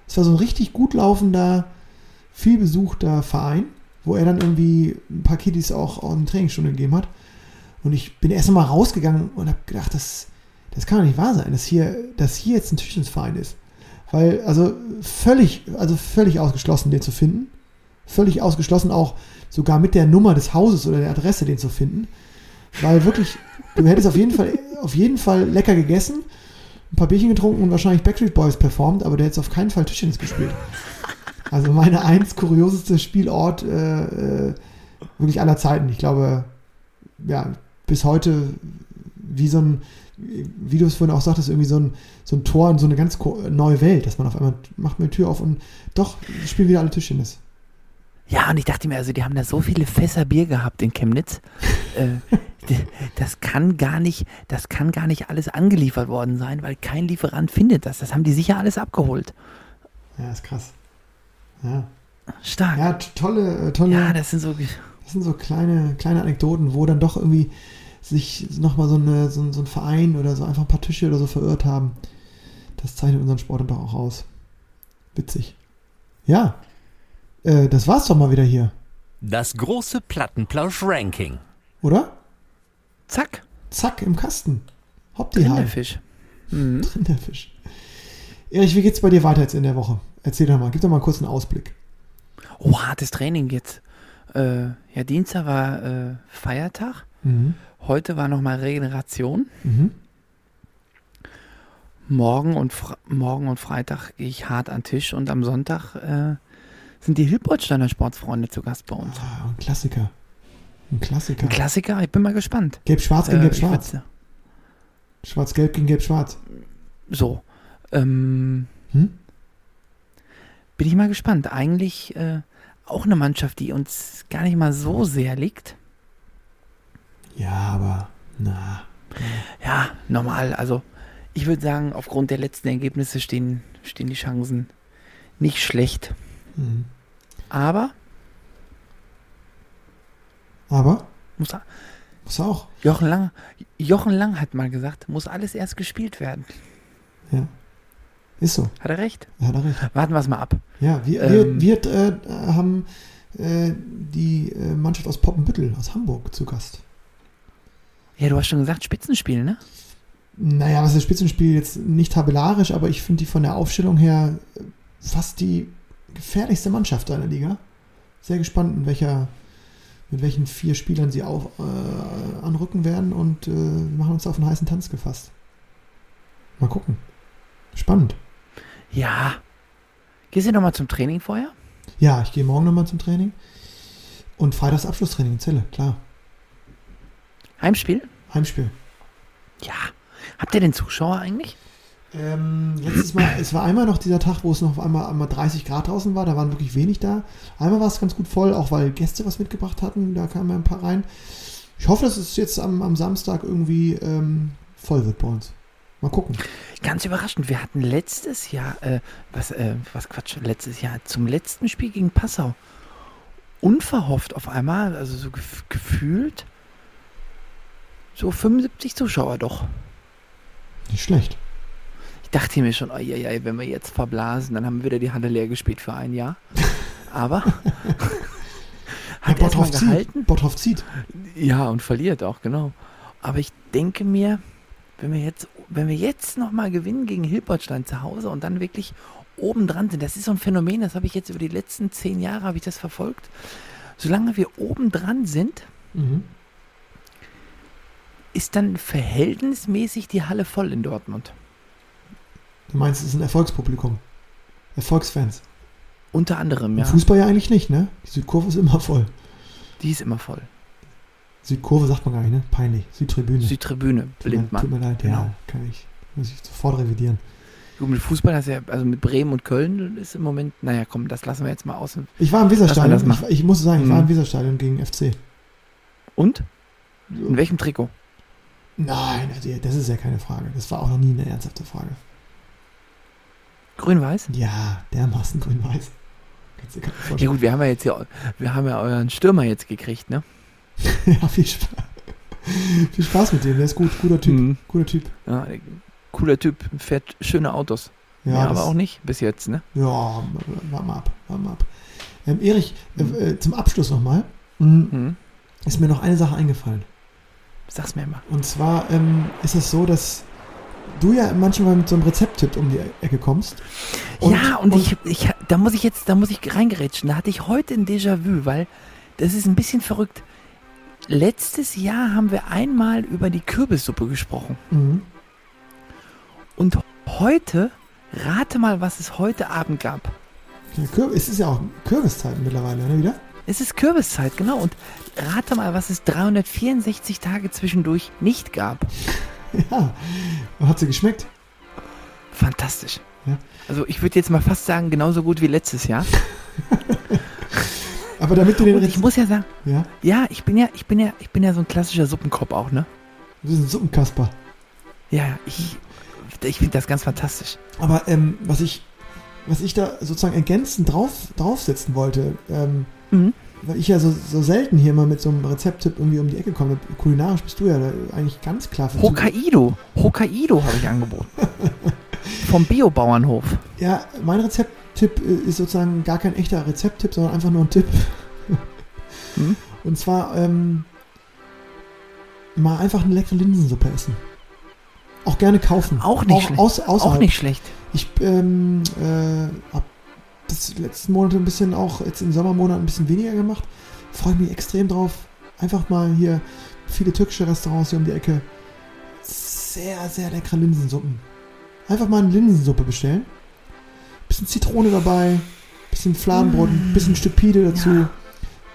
Es war so ein richtig gut laufender, viel besuchter Verein wo er dann irgendwie ein paar Kiddies auch, eine Trainingsstunde gegeben hat. Und ich bin erst mal rausgegangen und habe gedacht, das, das kann doch nicht wahr sein, dass hier, dass hier jetzt ein Tischtennisverein ist. Weil, also völlig, also völlig ausgeschlossen, den zu finden. Völlig ausgeschlossen auch sogar mit der Nummer des Hauses oder der Adresse den zu finden. Weil wirklich, du hättest auf jeden Fall, auf jeden Fall lecker gegessen, ein paar Bierchen getrunken und wahrscheinlich Backstreet Boys performt, aber der hätte auf keinen Fall Tischtennis gespielt. Also meine eins kurioseste Spielort äh, äh, wirklich aller Zeiten. Ich glaube, ja, bis heute wie so ein, wie du es vorhin auch sagtest, irgendwie so ein, so ein Tor in so eine ganz neue Welt, dass man auf einmal macht mir die Tür auf und doch spielen wieder alle Tischtennis. Ja, und ich dachte mir, also die haben da so viele Fässer Bier gehabt in Chemnitz. äh, das kann gar nicht, das kann gar nicht alles angeliefert worden sein, weil kein Lieferant findet das. Das haben die sicher alles abgeholt. Ja, ist krass. Ja, Stark. ja tolle, äh, tolle. Ja, das sind so. Das sind so kleine, kleine Anekdoten, wo dann doch irgendwie sich nochmal so, eine, so, ein- so ein Verein oder so einfach ein paar Tische oder so verirrt haben. Das zeichnet unseren Sport dann doch auch aus. Witzig. Ja, äh, das war's doch mal wieder hier, Das große Plattenplausch-Ranking. oder? Zack. Zack, im Kasten. Hopp die Drin der Hai. Fisch. Mhm. Drin der Fisch. Erich, wie geht's bei dir weiter jetzt in der Woche? Erzähl doch mal, gib doch mal kurz einen Ausblick. Oh, hartes Training jetzt. Äh, ja, Dienstag war äh, Feiertag. Mhm. Heute war nochmal Regeneration. Mhm. Morgen und, Fre morgen und Freitag gehe ich hart an den Tisch und am Sonntag äh, sind die Hilpoltsteiner Sportsfreunde zu Gast bei uns. Ah, ein Klassiker. Ein Klassiker. Ein Klassiker, ich bin mal gespannt. Gelb-Schwarz gegen Äh, Gelb-Schwarz. Schwarz-Gelb gegen Gelb-Schwarz. So. Ähm, Hm? bin ich mal gespannt. Eigentlich äh, auch eine Mannschaft, die uns gar nicht mal so sehr liegt. Ja, aber na. Ja, normal. Also ich würde sagen, aufgrund der letzten Ergebnisse stehen, stehen die Chancen nicht schlecht. Mhm. Aber Aber muss, muss auch. Jochen Lang, Jochen Lang hat mal gesagt, muss alles erst gespielt werden. Ja. Ist so. Hat er recht? Hat er recht. Warten wir es mal ab. Ja, wir, Ähm. wir, wir äh, haben äh, die äh, Mannschaft aus Poppenbüttel, aus Hamburg, zu Gast. Ja, du hast schon gesagt, Spitzenspiel, ne? Naja, was ist das Spitzenspiel jetzt nicht tabellarisch, aber ich finde die von der Aufstellung her äh, fast die gefährlichste Mannschaft einer Liga. Sehr gespannt, in welcher, mit welchen vier Spielern sie auf, äh, anrücken werden und äh, machen uns auf einen heißen Tanz gefasst. Mal gucken. Spannend. Ja. Gehst du nochmal zum Training vorher? Ja, ich gehe morgen nochmal zum Training. Und freitags Abschlusstraining in Celle, klar. Heimspiel? Heimspiel. Ja. Habt ihr den Zuschauer eigentlich? Ähm, letztes Mal, es war einmal noch dieser Tag, wo es noch einmal, einmal 30 Grad draußen war, da waren wirklich wenig da. Einmal war es ganz gut voll, auch weil Gäste was mitgebracht hatten, da kamen ein paar rein. Ich hoffe, dass es jetzt am, am Samstag irgendwie ähm, voll wird bei uns. Mal gucken. Ganz überraschend, wir hatten letztes Jahr, äh, was, äh, was Quatsch, letztes Jahr, zum letzten Spiel gegen Passau, unverhofft auf einmal, also so gef gefühlt, so 75 Zuschauer doch. Nicht schlecht. Ich dachte mir schon, oh, ja, ja, wenn wir jetzt verblasen, dann haben wir wieder die Halle leer gespielt für ein Jahr. Aber hat ja, zieht. gehalten. Bottrop zieht. Ja, und verliert auch, genau. Aber ich denke mir, wenn wir jetzt, wenn wir jetzt nochmal gewinnen gegen Hilbertstein zu Hause und dann wirklich oben dran sind, das ist so ein Phänomen, das habe ich jetzt über die letzten zehn Jahre, habe ich das verfolgt. Solange wir oben dran sind, Mhm. Ist dann verhältnismäßig die Halle voll in Dortmund. Du meinst, es ist ein Erfolgspublikum. Erfolgsfans. Unter anderem, Im ja. Fußball ja eigentlich nicht, ne? Die Südkurve ist immer voll. Die ist immer voll. Südkurve sagt man gar nicht, ne? Peinlich. Südtribüne. Südtribüne, Tut mir- Blindmann. Tut mir leid, Genau. ja. Kann ich, muss ich sofort revidieren. Gut, mit Fußball hast du ja, also mit Bremen und Köln ist im Moment, naja, komm, das lassen wir jetzt mal aus. Ich war im Weserstadion. Ich, ich muss sagen, ich war Mhm. im Weserstadion gegen FC. Und? In welchem Trikot? Nein, also das ist ja keine Frage. Das war auch noch nie eine ernsthafte Frage. Grün-Weiß? Ja, dermaßen grün-weiß. Ja gut, wir haben ja jetzt ja, wir haben ja euren Stürmer jetzt gekriegt, ne? Ja, viel Spaß. viel Spaß mit dem. Der ist gut. Guter Typ. Mhm. Guter Typ. Ja, cooler Typ, fährt schöne Autos. Ja, Ja, aber auch nicht bis jetzt, ne? Ja, warte mal ab. Warte mal ab. Ähm, Erich, Mhm. äh, zum Abschluss nochmal. Mhm. Mhm. Ist mir noch eine Sache eingefallen. Sag's mir mal. Und zwar ähm, ist es so, dass du ja manchmal mit so einem Rezepttipp um die Ecke kommst. ja, und, ich, ich, da muss ich jetzt, da muss ich reingerätschen. Da hatte ich heute ein Déjà-vu, weil das ist ein bisschen verrückt. Letztes Jahr haben wir einmal über die Kürbissuppe gesprochen. Mhm. Und heute, rate mal, was es heute Abend gab. Ja, es ist ja auch Kürbiszeit mittlerweile, ne, wieder? Es ist Kürbiszeit, genau. Und rate mal, was es 364 Tage zwischendurch nicht gab. Ja. Hat sie geschmeckt? Fantastisch. Ja. Also ich würde jetzt mal fast sagen, genauso gut wie letztes Jahr. Aber damit du den Und ich muss ja sagen, Ja, ja, ich bin ja, ich bin ja, ich bin ja so ein klassischer Suppenkopf auch, ne? du bist ein Suppenkasper. Ja, ich, ich finde das ganz fantastisch. Aber ähm, was ich was ich da sozusagen ergänzend drauf, draufsetzen wollte, ähm, Mhm. weil ich ja so, so selten hier mal mit so einem Rezepttipp irgendwie um die Ecke komme. Kulinarisch bist du ja da eigentlich ganz klar für Hokkaido, Hokkaido habe ich angeboten. Vom Biobauernhof. Ja, mein Rezepttipp äh, ist sozusagen gar kein echter Rezepttipp, sondern einfach nur ein Tipp. Hm? Und zwar ähm, mal einfach eine leckere Linsensuppe essen. Auch gerne kaufen. Auch nicht schlecht. Aus, Auch nicht schlecht. Ich ähm, äh, habe das letzten Monate ein bisschen auch, jetzt im Sommermonat ein bisschen weniger gemacht. Freue mich extrem drauf. Einfach mal hier viele türkische Restaurants hier um die Ecke. Sehr, sehr leckere Linsensuppen. Einfach mal eine Linsensuppe bestellen. Bisschen Zitrone dabei, bisschen Fladenbrot, ein bisschen Stupide dazu. Ja.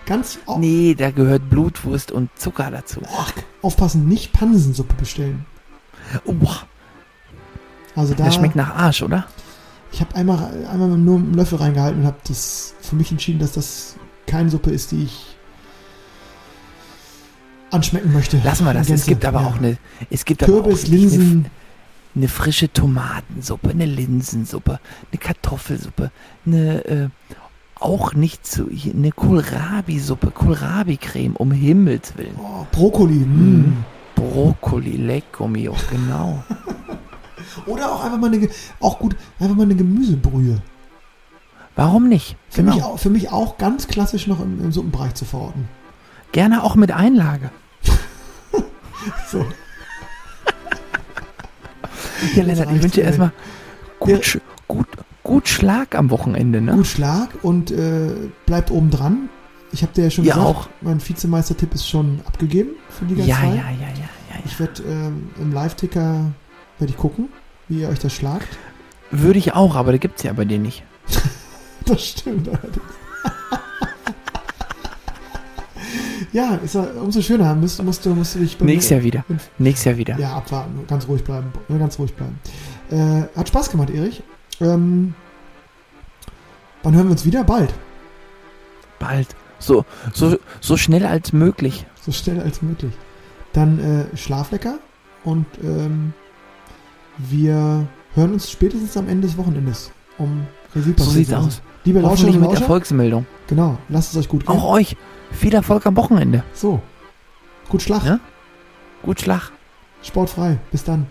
Ganz au Nee, da gehört Blutwurst und Zucker dazu. Ach, aufpassen, nicht Pansensuppe bestellen. Oh, Also da, das schmeckt nach Arsch, oder? Ich habe einmal, einmal nur einen Löffel reingehalten und habe das für mich entschieden, dass das keine Suppe ist, die ich anschmecken möchte. Lassen wir das. Es gibt aber Ja. auch eine, es gibt aber Kürbis, auch Linsen. Eine, eine frische Tomatensuppe, eine Linsensuppe, eine Kartoffelsuppe, eine äh, auch nicht hier, eine Kohlrabi-Suppe, Kohlrabi-Creme, um Himmels Willen. Oh, Brokkoli. Mhm. Mm. Brokkoli, lecco mio, genau. Oder auch einfach mal eine, auch gut, einfach mal eine Gemüsebrühe. Warum nicht? Für, Genau. mich, auch, für mich auch ganz klassisch noch im, im Suppenbereich zu verorten. Gerne auch mit Einlage. So. Ja, Lennart, ich wünsche dir erstmal Ja. gut, sch- gut, gut Schlag am Wochenende, ne? Gut Schlag und äh, bleibt oben dran. Ich habe dir ja schon Ja, gesagt, auch. mein Vizemeistertipp ist schon abgegeben für Liga Ja, 2. ja, ja, ja, ja, ja. Ich werde ähm, im Live-Ticker werde ich gucken, wie ihr euch das schlagt. Würde ich auch, aber da gibt es ja bei dir nicht. Das stimmt allerdings. ja, ist ja umso schöner. Musst, musst, du, musst du dich Nächstes Jahr wieder. Nächstes Jahr wieder. Ja, abwarten. Ganz ruhig bleiben. Ganz ruhig bleiben. Äh, hat Spaß gemacht, Erich. Ähm, wann hören wir uns wieder? Bald. Bald. So, so, so schnell als möglich. So schnell als möglich. Dann äh, schlaf lecker und ähm, Wir hören uns spätestens am Ende des Wochenendes um Revue So sieht's lassen. aus. Liebe Lauscher Hoffentlich und mit Lauscher, Erfolgsmeldung. genau, lasst es euch gut gehen. Auch euch. Viel Erfolg am Wochenende. So, gut Schlag, Ja? Gut Schlag. sportfrei. Bis dann.